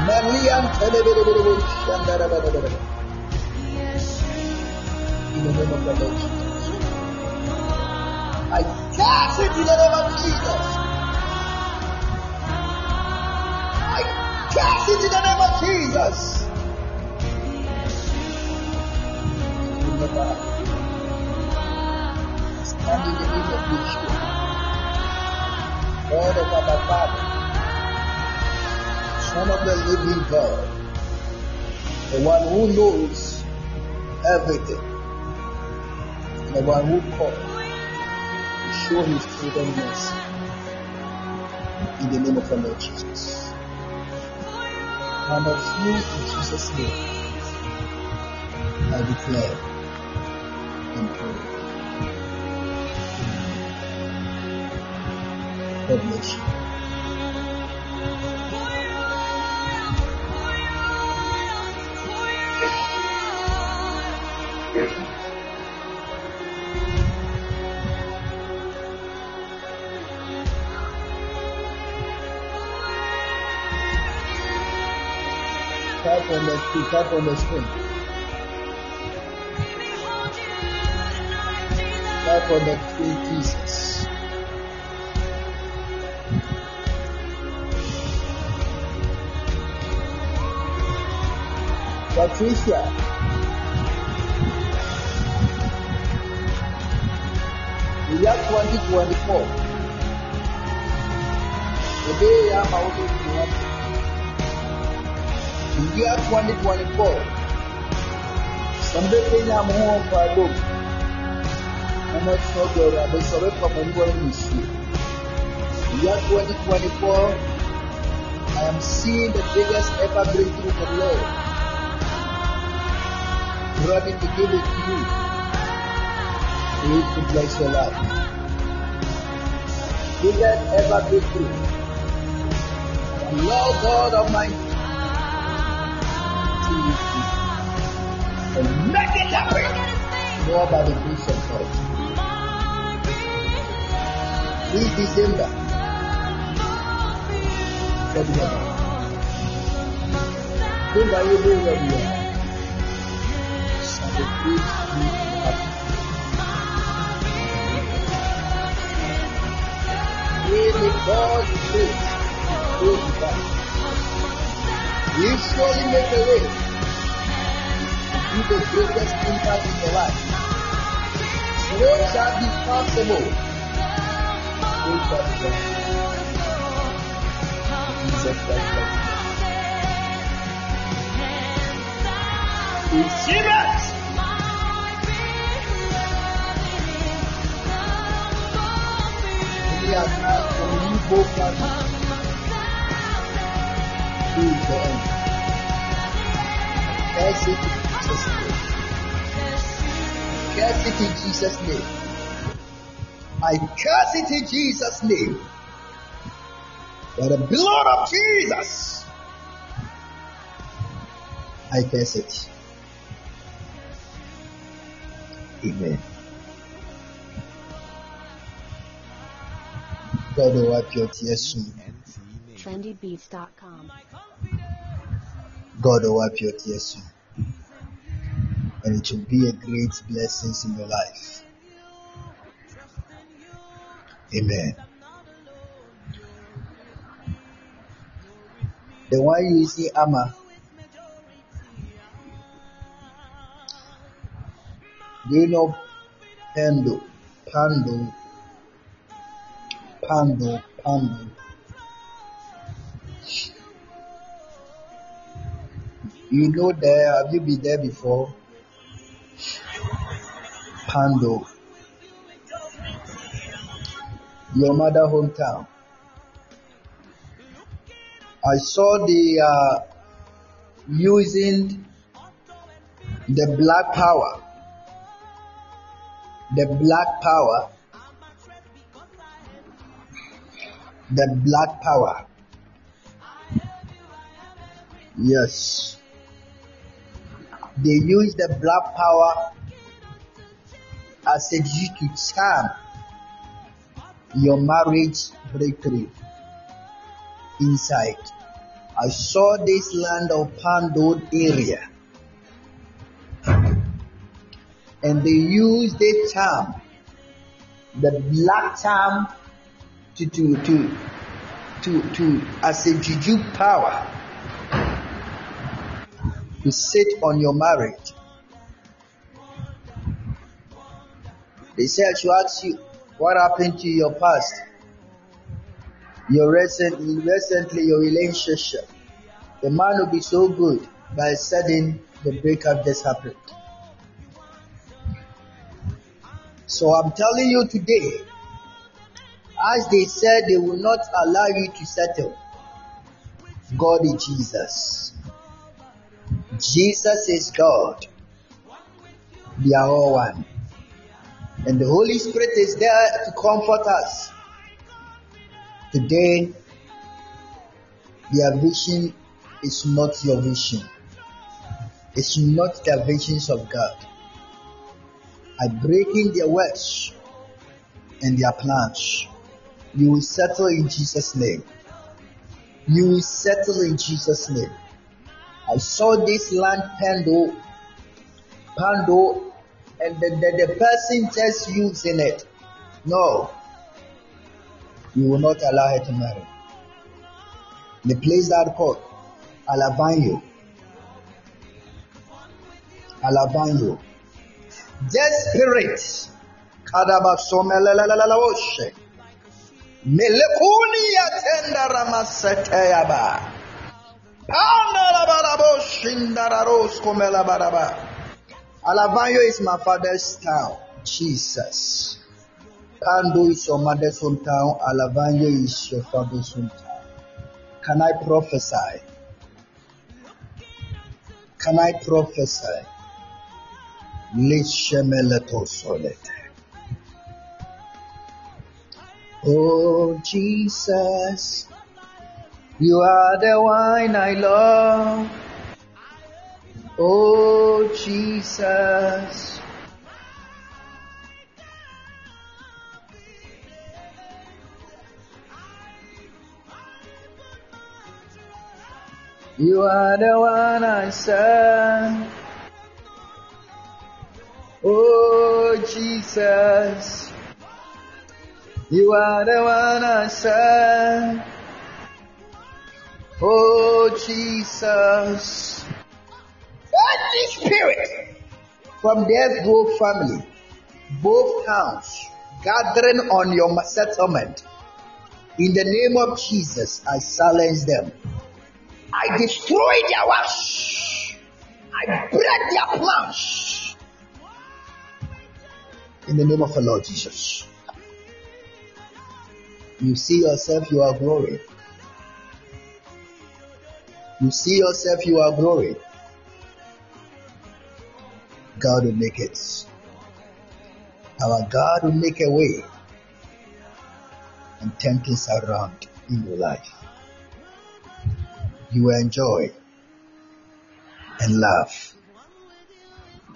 Malian telebelebelebos shandarabarabara. In the name of the Lord Jesus. I cast it in the name of Jesus. I cast it in the name of Jesus. Remember, stand in the name of Yeshua. God of our Father, Son of the living God, the one who knows everything, the one who called to show his children mercy. In the name of the Lord Jesus. And of you in Jesus' name, I declare and pray. God bless you. to tap on the screen. Tap on the screen, Jesus. Patricia. We are 2024. The day I am out of the Year 2024. Sambepenya muho kwa dogo. Mama sogora besobe kwa mungu wa misi. Year 2024. I am seeing the biggest ever breakthrough from Lord. Running to give it to you. It will bless your life. Biggest ever breakthrough. Lord God Almighty. Make it happen. More by the grace of God. This December, February. Think are you doing what you are? Celebrate you happy. Really God's grace will be back. He surely make a way the greatest impact in your life. What shall be possible? Jesus parties to the end. Curse it Curse it in Jesus' name. I curse it in Jesus' name. By the blood of Jesus, I curse it. Amen. God will wipe your tears soon. trendybeats.com. God will wipe your tears soon. And it will be a great blessing in your life. Amen. The one you see, Amma, do you know Pando? Pando? Pando? Pando? You know there, have you been there before? Pando. Your mother hometown. I saw the uh, using the black power. The black power. The black power. Yes. They use the black power as a key to charm your marriage breakthrough inside. I saw this land of Pandod area and they use the charm, the black charm to to to to, to as a juju power to sit on your marriage. They said to ask you what happened to your past, your recent recently your relationship. The man will be so good, by sudden the breakup just happened. So I'm telling you today, as they said they will not allow you to settle, God is Jesus. Jesus is God. They are all one. And the Holy Spirit is there to comfort us. Today, their vision is not your vision. It's not the visions of God. I break in their words and their plans. You will settle in Jesus' name. You will settle in Jesus' name. I saw this land Pando, Pando, and the, the, the person just using it. No, you will not allow her to marry. The place that called Alabanyo. Alabanyo. That spirit. Kadabasomeleleleleloshe. Melekuni yatenda ramaseteyaba. Alabanyo is my father's town. Jesus. Kando is your mother's hometown, Alavanya is your father's hometown. Can I prophesy? Can I prophesy? Oh Jesus, you are the wine I love. Oh Jesus, you are the one I serve. Oh Jesus, you are the one I serve. Oh Jesus, any spirit from the Grove family, both towns, gathering on your settlement, in the name of Jesus, I silence them. I destroy their works. I break their plans. In the name of the Lord Jesus. You see yourself, you are growing. You see yourself, you are growing. God will make it. Our God will make a way and turn things around in your life. You will enjoy and laugh.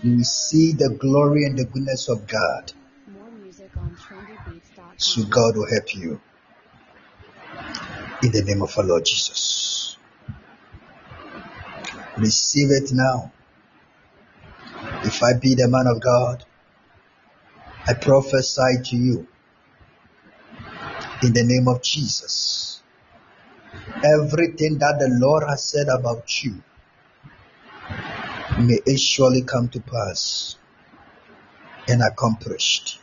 You will see the glory and the goodness of God. So God will help you. In the name of our Lord Jesus. Receive it now. If I be the man of God, I prophesy to you in the name of Jesus. Everything that the Lord has said about you, may it surely come to pass and accomplished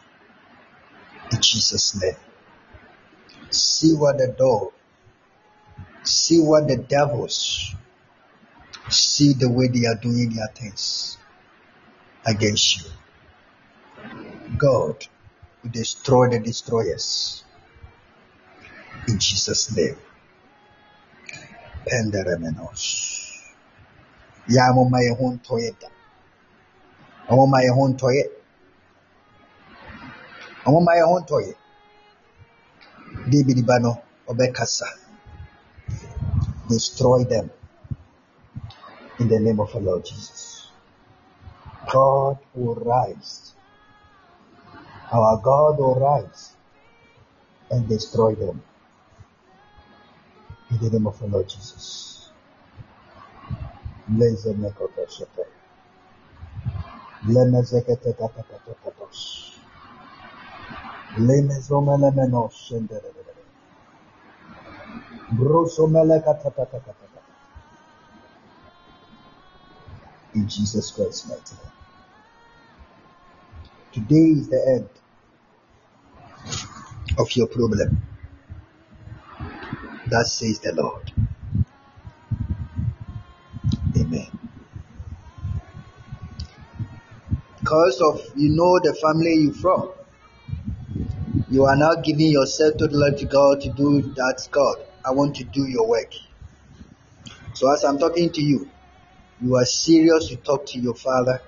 in Jesus' name. See what the door, see what the devils, see the way they are doing their things against you. God will destroy the destroyers in Jesus' name. Penderemenos. Ya mama ye ho ntɔyɛ da. Ɔmoma ye ho ntɔyɛ. Ɔmoma ye ho ntɔyɛ. David ba no. Destroy them in the name of the Lord Jesus. God will rise. Our God will rise and destroy them in the name of the Lord Jesus. Mekotoshepe. Lemezeketekatapatapatatos. Lemezomelemenos shenderere. Brosomelekatapatapatapata. In Jesus Christ's mighty name. Today is the end of your problem. That says the Lord. Amen. Because of you know the family you're from, you are now giving yourself to the Lord to God to do that. God, I want to do your work. So as I'm talking to you, you are serious to talk to your Father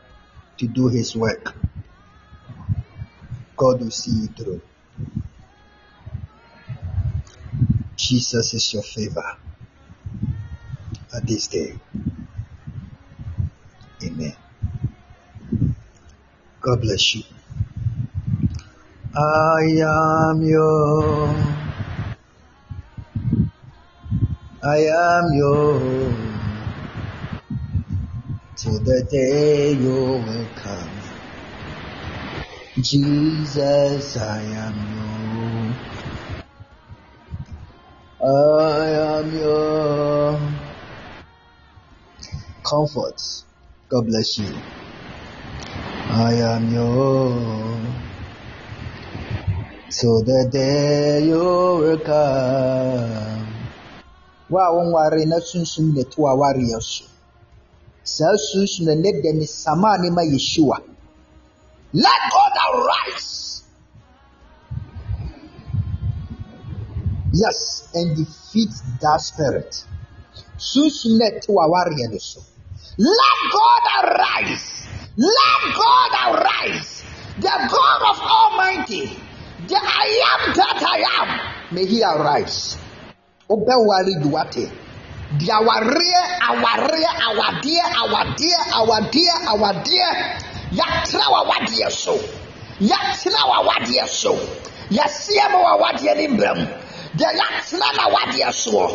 to do His work. God will see you through. Jesus is your favor at this day. Amen. God bless you. I am your, I am your, till the day you will come. Jesus, I am your, I am your comfort. God bless you. I am your, till the day you will come. Wa a wɔnware na sunsum na ɛto awareɛ so. Saa sunsum na ne da ne sama ne ma Yeshua. Let God arise. Yes, and defeat that spirit. Sunsun na ɛte w'awareɛ no so. Let God arise. Let God arise. The God of Almighty, the I am that I am, may He arise. Obewari duwate our rear, our rear, our dear, our dear, our dear, our dear, yatra our dear so, yatra our dear so, yasiamo our dear imbram. Deɛ yɛatena na wadeɛ soɔ.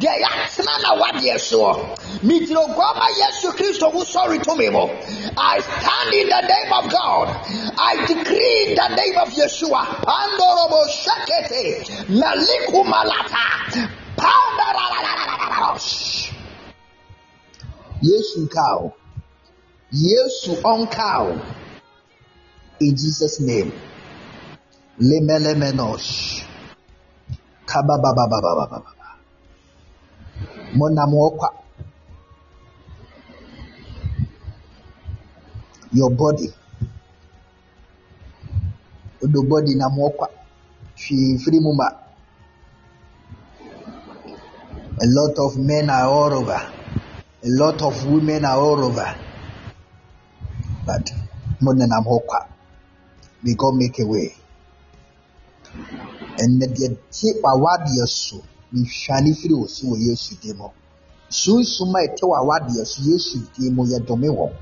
Deɛ yɛatena na wadeɛ soɔ. Mitiri oguama Yesu Kristo mu sɔre tumi mu. I stand in the name of God. I decree in the name of Yeshua. Pandorobo shakete. Meliku malata. house. Yesu cow. Yesu on cow. In Jesus' name. Lemelemenos. Kabababababababa. Monamokwa. Your body. The body namokwa. fi free mumba. A lot of men are all over. A lot of women are all over. But more than I'm. May God make a way. And that yet take a word so, Me shani free was who yesu demo. Soon suma ete wa word yesu demo ya dome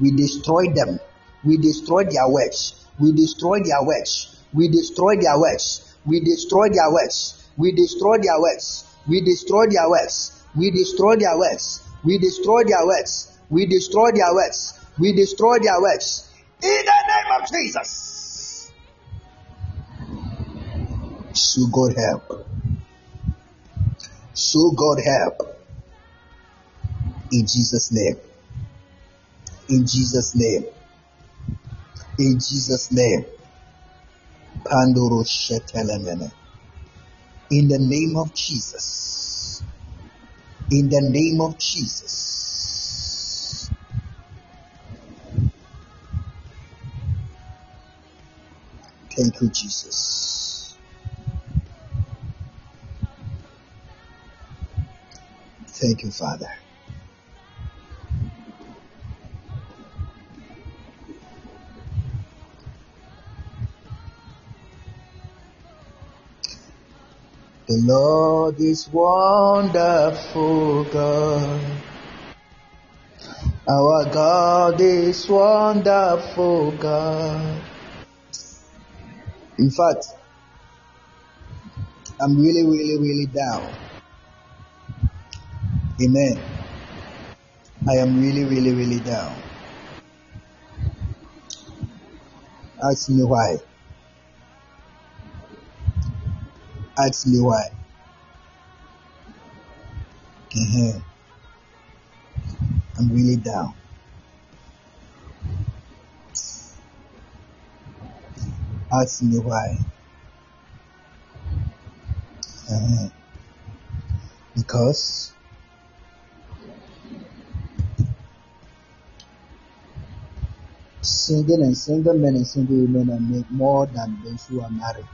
We destroy them. We destroy their works. We destroy their works. We destroy their works. We destroy their works we destroy their works we destroy their works we destroy their works we destroy their works we destroy their works we destroy their works in the name of jesus So God help. So God help. In Jesus' name. In Jesus' name. In Jesus' name. Pandoro shetelemene. In the name of Jesus. In the name of Jesus. Thank you, Jesus. Thank you, Father. The Lord is wonderful, God. Our God is wonderful, God. In fact, I'm really, really, really down. Amen. I am really, really, really down. Ask me why. Ask me why. uh I'm really down. Ask me why. uh Because single and single men and single women are make more than those who are married.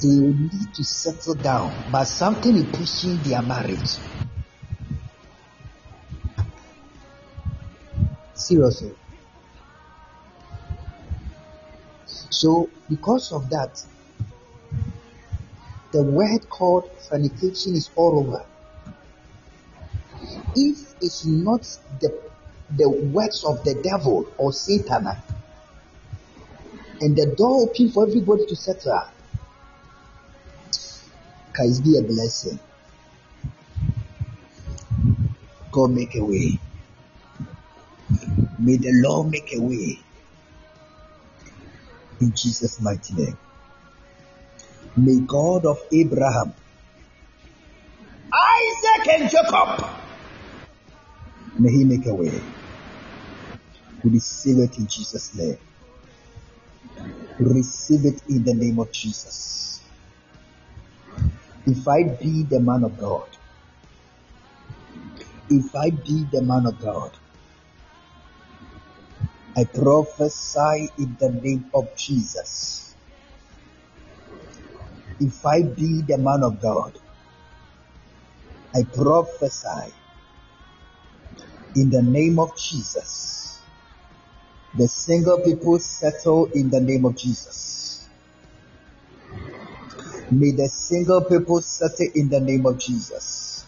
They need to settle down, but something is pushing their marriage. Seriously. So, because of that, the word called fornication is all over. If it's not the the works of the devil or Satan, and the door open for everybody to settle, can be a blessing? God make a way. May the Lord make a way. In Jesus' mighty name. May God of Abraham, Isaac, and Jacob, may He make a way. We receive it in Jesus' name. Receive it in the name of Jesus. If I be the man of God, if I be the man of God, I prophesy in the name of Jesus. If I be the man of God, I prophesy in the name of Jesus. The single people settle in the name of Jesus. May the single people settle in the name of Jesus.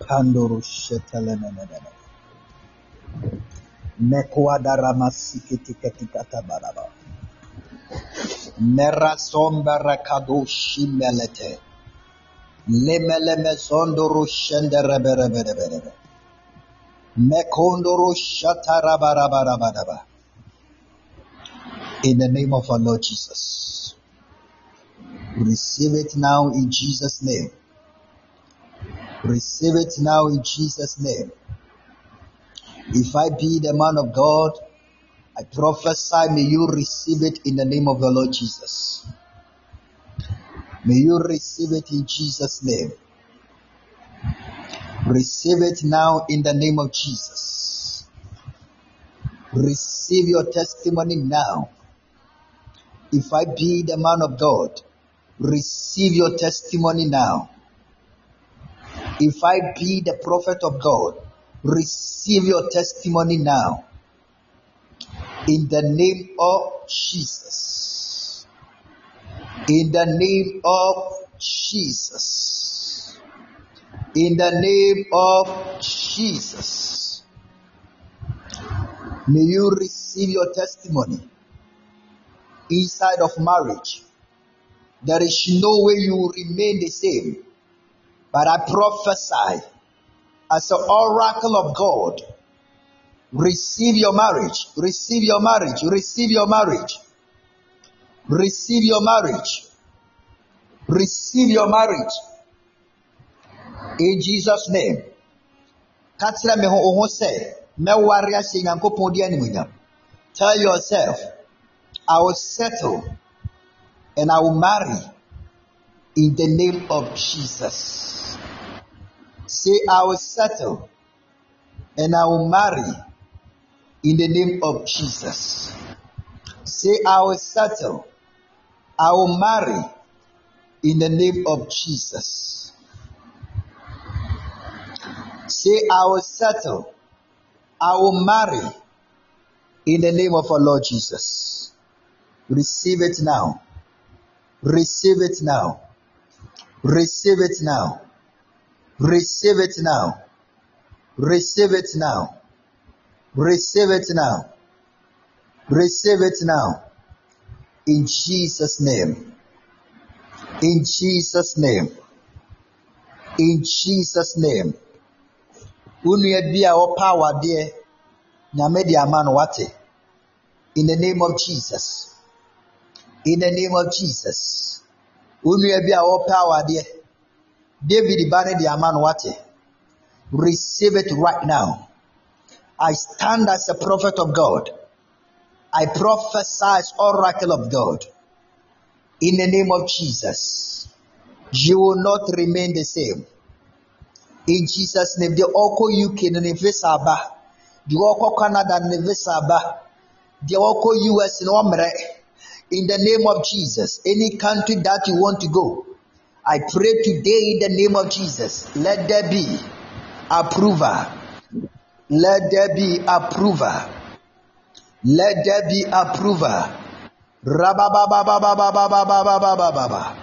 Pandoro shetelenenenene. Mekwadaramasikitikatikatabaraba. Merasombarakadoshi Lemeleme sondoro shenderebereberebe. Mekondoro shatarabarabarabadaba. In the name of our Lord Jesus. Receive it now in Jesus' name. Receive it now in Jesus' name. If I be the man of God, I prophesy, may you receive it in the name of the Lord Jesus. May you receive it in Jesus' name. Receive it now in the name of Jesus. Receive your testimony now. If I be the man of God, receive your testimony now. If I be the prophet of God, receive your testimony now. In the name of Jesus. In the name of Jesus. In the name of Jesus. May you receive your testimony inside of marriage. There is no way you will remain the same. But I prophesy as an oracle of God, receive your marriage, receive your marriage, receive your marriage, receive your marriage, receive your marriage. In Jesus' name. Ka kyerɛ me animuonyam. Tell yourself, I will settle and I will marry in the name of Jesus. Say, I will settle and I will marry in the name of Jesus. Say, I will settle, I will marry in the name of Jesus. Say, I will settle, I will marry in the name of our Lord Jesus. Receive it now. Receive it now. Receive it now. Receive it now. Receive it now. Receive it now. Receive it now. In Jesus' name. In Jesus' name. In Jesus' name. Nua bi a ɔpa awadeɛ, Nyame de wate. In the name of Jesus. In the name of Jesus. Wo nua bi a ɔpɛ awadeɛ, David ba no de. Receive it right now. I stand as a prophet of God. I prophesy oracle of God. In the name of Jesus. You will not remain the same. In Jesus' name, the Oko UK ne visa aba. The Oko Canada ne visa. The Oko US no omre. In the name of Jesus, any country that you want to go, I pray today in the name of Jesus, let there be approval. Let there be approval. Let there be approval. Rababababababababababababa.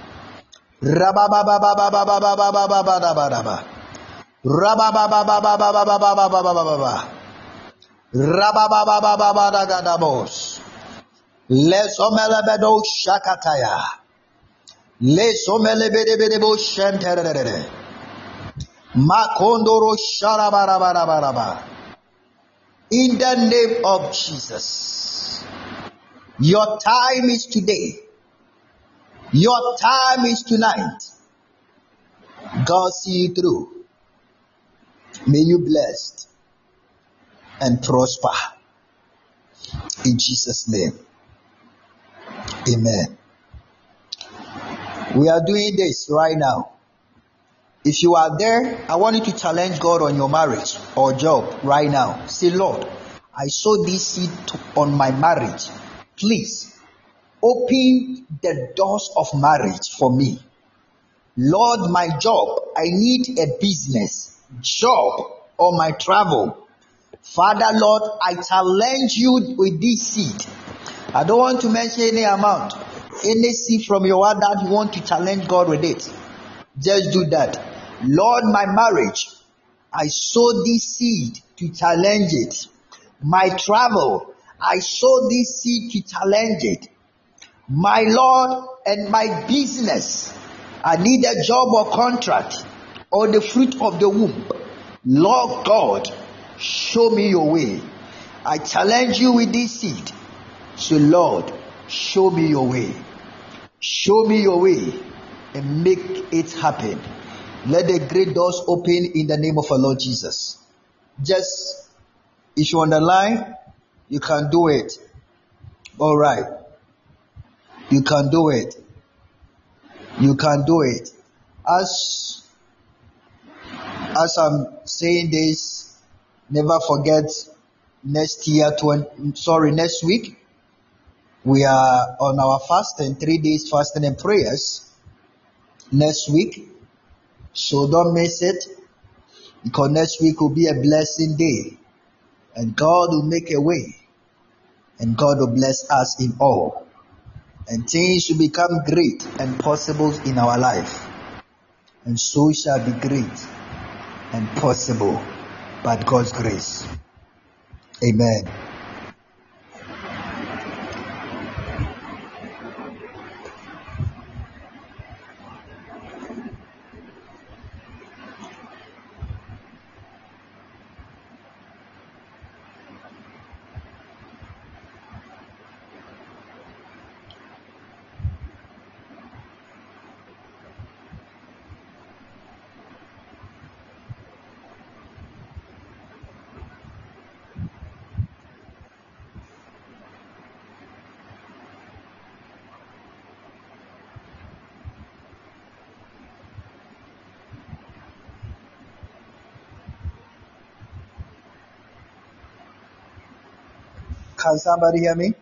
Rababababababababababababa. Rabababababababababababa. Rababababababababababos. Lesomelebedo shakataya. Lesomelebedebedebo shenterere. Makondoro sharabarabaraba. In the name of Jesus. Your time is today. Your time is tonight. God see you through. May you blessed and prosper. In Jesus' name. Amen. We are doing this right now. If you are there, I want you to challenge God on your marriage or job right now. Say, Lord, I sow this seed on my marriage. Please open the doors of marriage for me. Lord, my job, I need a business, job, or my travel. Father, Lord, I challenge you with this seed. I don't want to mention any amount. Any seed from your word that you want to challenge God with it. Just do that. Lord, my marriage, I sow this seed to challenge it. My travel, I sow this seed to challenge it. My Lord and my business, I need a job or contract or the fruit of the womb. Lord God, show me your way. I challenge you with this seed. So, Lord, show me your way. Show me your way and make it happen. Let the great doors open in the name of our Lord Jesus. Just if you underline, you can do it. All right. You can do it. You can do it. As as I'm saying this, never forget next year, 20, sorry, next week, we are on our fasting, three days fasting and prayers next week. So don't miss it because next week will be a blessing day and God will make a way and God will bless us in all and things will become great and possible in our life and so shall be great and possible by God's grace. Amen. Can somebody hear me?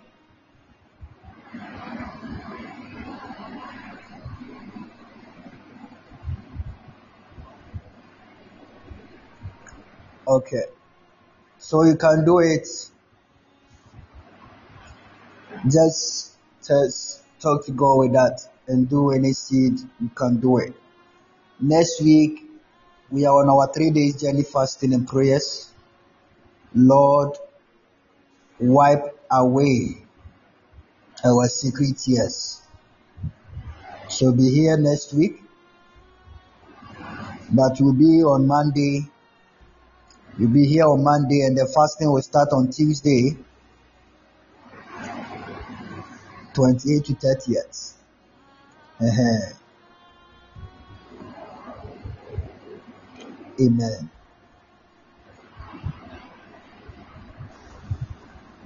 Okay. So you can do it. Just just talk to God with that and do any seed. You can do it. Next week, we are on our three days journey fasting and prayers. Lord, wipe away our secret tears. So be here next week. That will be on Monday. You'll be here on Monday and the fasting will start on Tuesday, 28 to 30th. Uh-huh. Amen.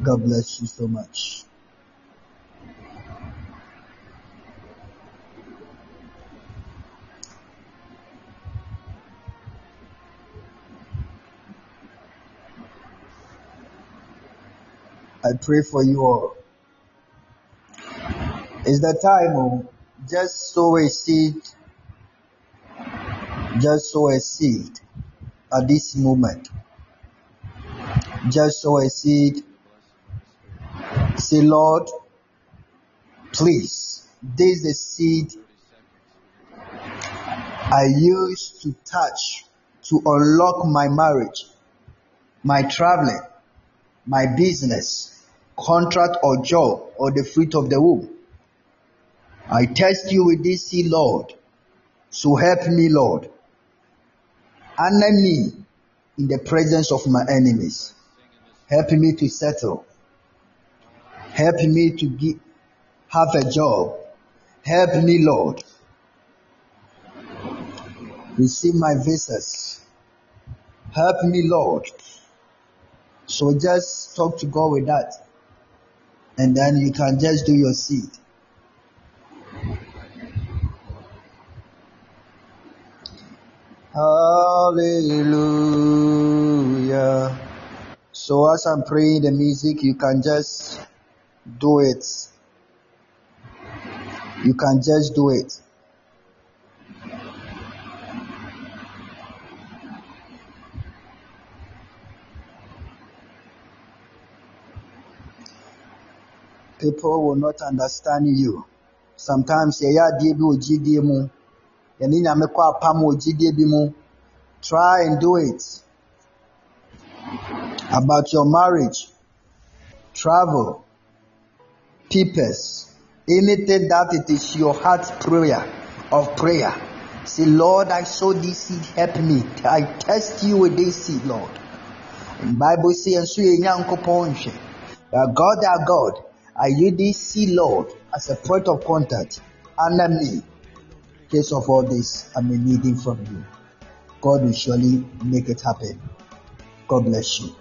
God bless you so much. I pray for you all. It's the time, oh, just sow a seed, just sow a seed at this moment. Just sow a seed. Say, Lord, please, this is the seed I used to touch to unlock my marriage, my traveling, my business, contract or job, or the fruit of the womb. I test you with this seed, Lord. So help me, Lord. Honor me in the presence of my enemies. Help me to settle. Help me to get, have a job. Help me, Lord. Receive my visas. Help me, Lord. So just talk to God with that. And then you can just do your seed. Hallelujah. So as I'm playing the music, you can just do it. You can just do it. People will not understand you. Sometimes yɛyɛ adeɛ bi wɔ gyidie mu. Yɛne Nyame kɔ. Try and do it. About your marriage, travel, papers, anything that it is your heart prayer of prayer. Say, Lord, I sow this seed, help me. I test you with this seed, Lord. And Bible says, "Nso yɛ Nyankopɔn nhwɛ." God, our God, I use this seed, Lord, as a point of contact under me. Case of all this, I'm needing from you. God will surely make it happen. God bless you.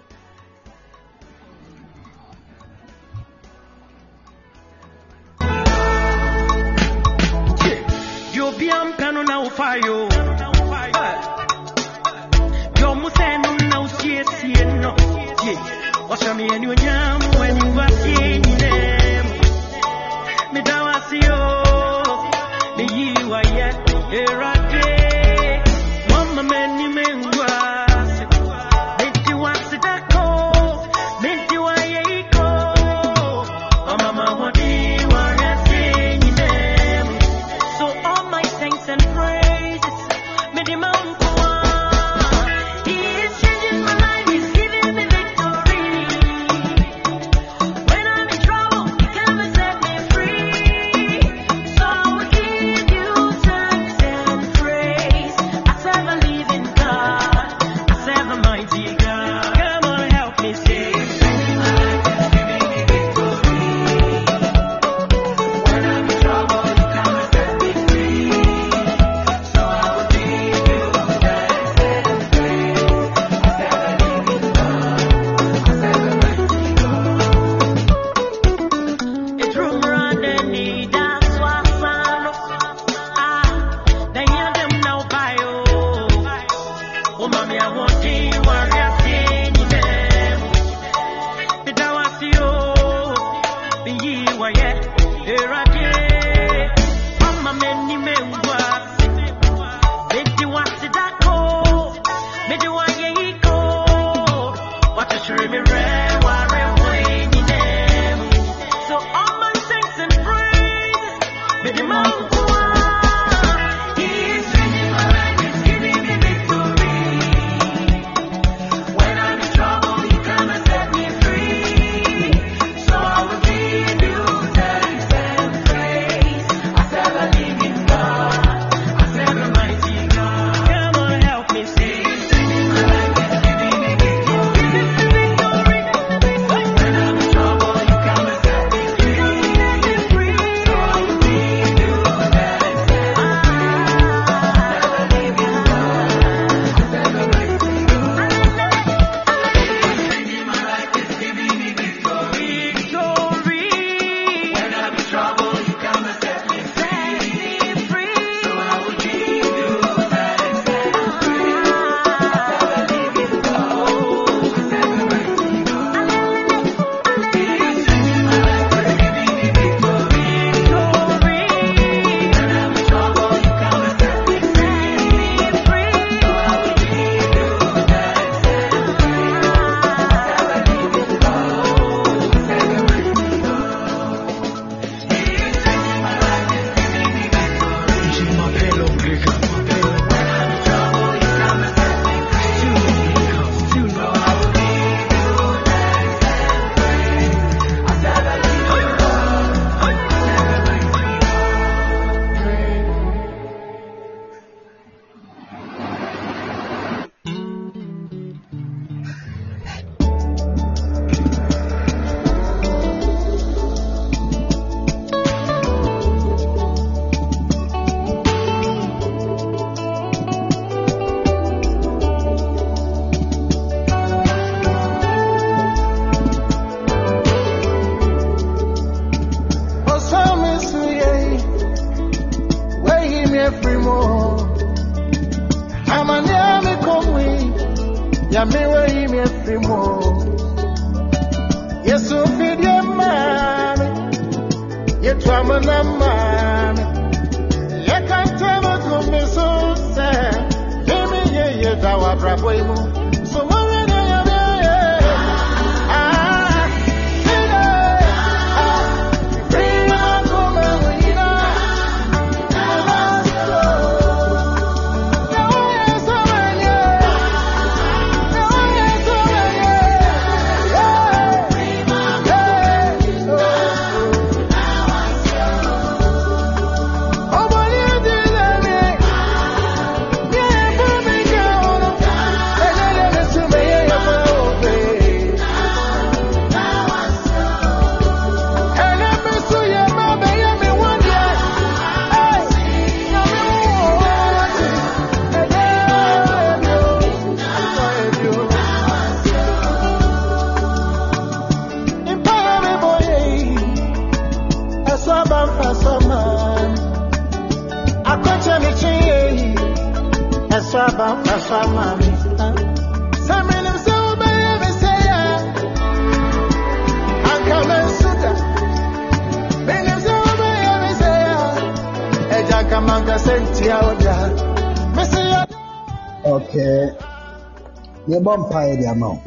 Ama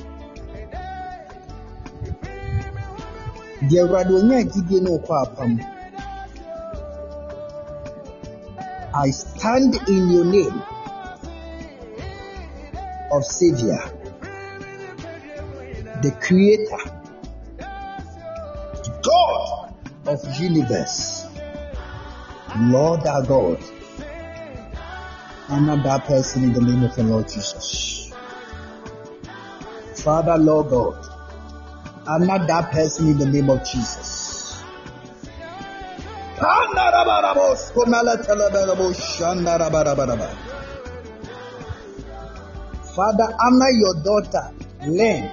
Awurade onya gyidie ne wokɔ apam. I stand in your name of Savior, the Creator, God of universe, Lord our God. Honor that person in the name of the Lord Jesus. Father, Lord God, I'm not that person in the name of Jesus. Father, honor your daughter, Len,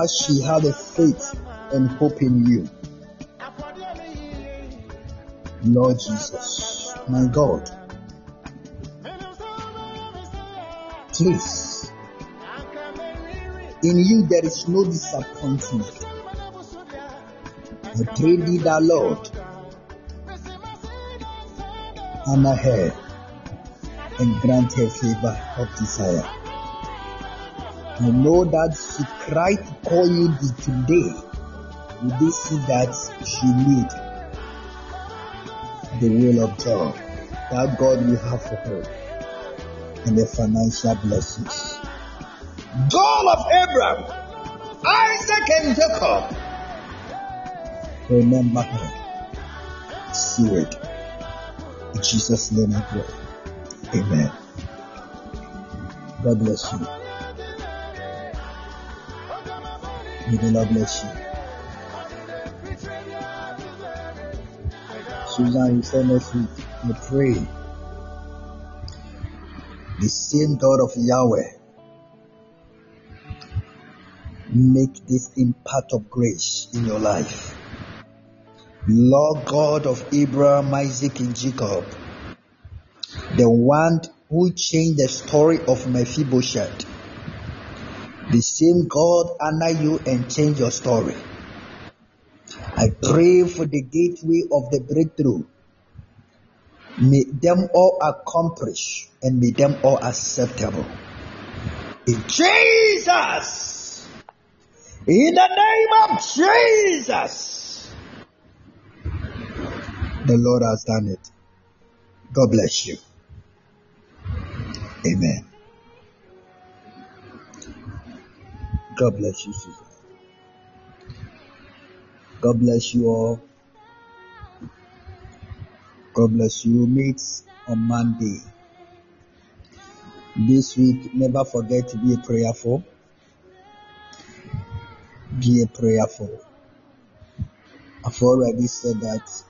as she had a faith and hope in you. Lord Jesus, my God, please, in you there is no disappointment. I pray thee that Lord, honor her and grant her favor of desire. I know that she cried to call you today. Will they see that she need the will of God, that God will have for her, and the financial blessings. God of Abraham, Isaac, and Jacob, remember her. See it. In Jesus' name I pray. Amen. God bless you. May the Lord bless you. Susan, you said next we pray. The same God of Yahweh make this impact of grace in your life. Lord God of Abraham, Isaac, and Jacob, the one who changed the story of Mephibosheth, the same God honor you and change your story. I pray for the gateway of the breakthrough. May them all accomplish and may them all acceptable. In Jesus, in the name of Jesus, the Lord has done it. God bless you. Amen. God bless you, Susan. God bless you all. God bless you. Meet on Monday. This week, never forget to be prayerful. Be a prayerful. I've already said that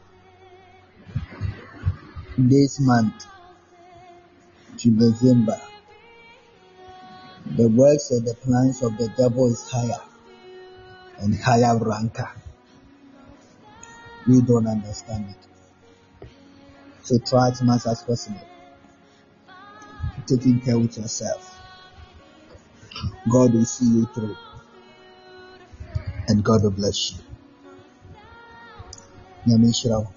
this month to November, the works and the plans of the devil is higher and higher ranker. We don't understand it. So try as much as possible. Taking care with yourself. God will see you through. And God will bless you. Nyame nhyira.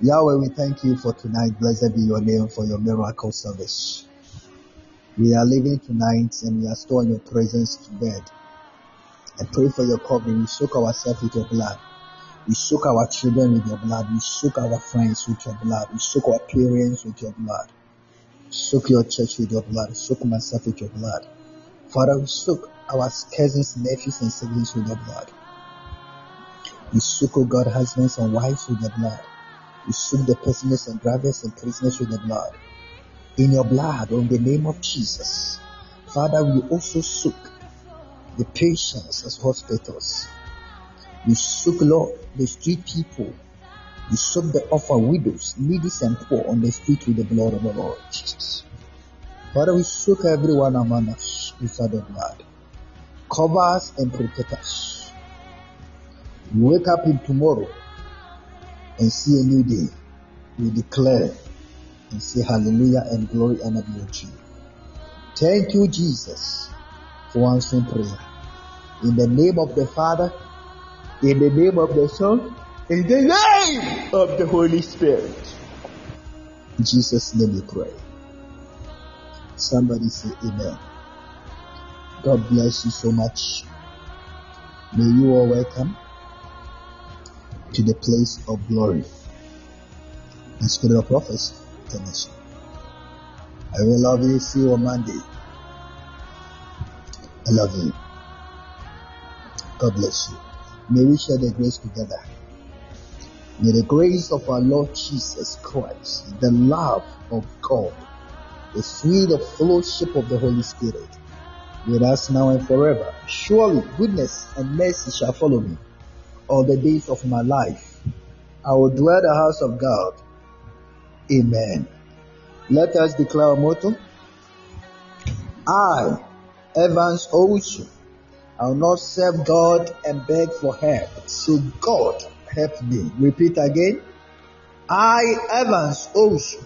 Yahweh, we thank you for tonight. Blessed be your name for your miracle service. We are leaving tonight and we are in your presence to bed. I pray for your covering. We soak ourselves with your blood. We soak our children with your blood. We soak our friends with your blood. We soak our parents with your blood. Soak your church with your blood. Soak myself with your blood. Father, we soak our cousins, nephews, and siblings with your blood. We soak, God, husbands and wives with your blood. We soak the prisoners and drivers and prisoners with the blood. In your blood, in the name of Jesus. Father, we also soak the patients as hospitals. We soak, Lord, the street people. We soak the orphan widows, needy and poor on the street with the blood of the Lord Jesus. Father, we soak everyone among us with the blood. Cover us and protect us. We Wake up in tomorrow and see a new day. We declare and say hallelujah and glory and be unto you. Thank you, Jesus, for answering prayer. In the name of the Father, in the name of the Son, in the name of the Holy Spirit. In Jesus' name we pray. Somebody say amen. God bless you so much. May you all welcome to the place of glory. The spirit of prophecy, connection. I will love you. See you on Monday. I love you. God bless you. May we share the grace together. May the grace of our Lord Jesus Christ, the love of God, the sweet of fellowship of the Holy Spirit, with us now and forever. Surely goodness and mercy shall follow me all the days of my life. I will dwell in the house of God. Amen. Let us declare our motto. I, Evans Ocean, I will not serve God and beg for help. So God help me. Repeat again. I, Evans Ocean,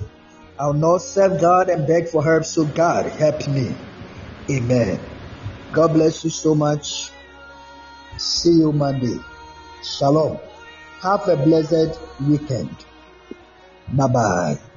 I will not serve God and beg for help. So God help me. Amen. God bless you so much. See you Monday. Shalom. Have a blessed weekend. Bye bye.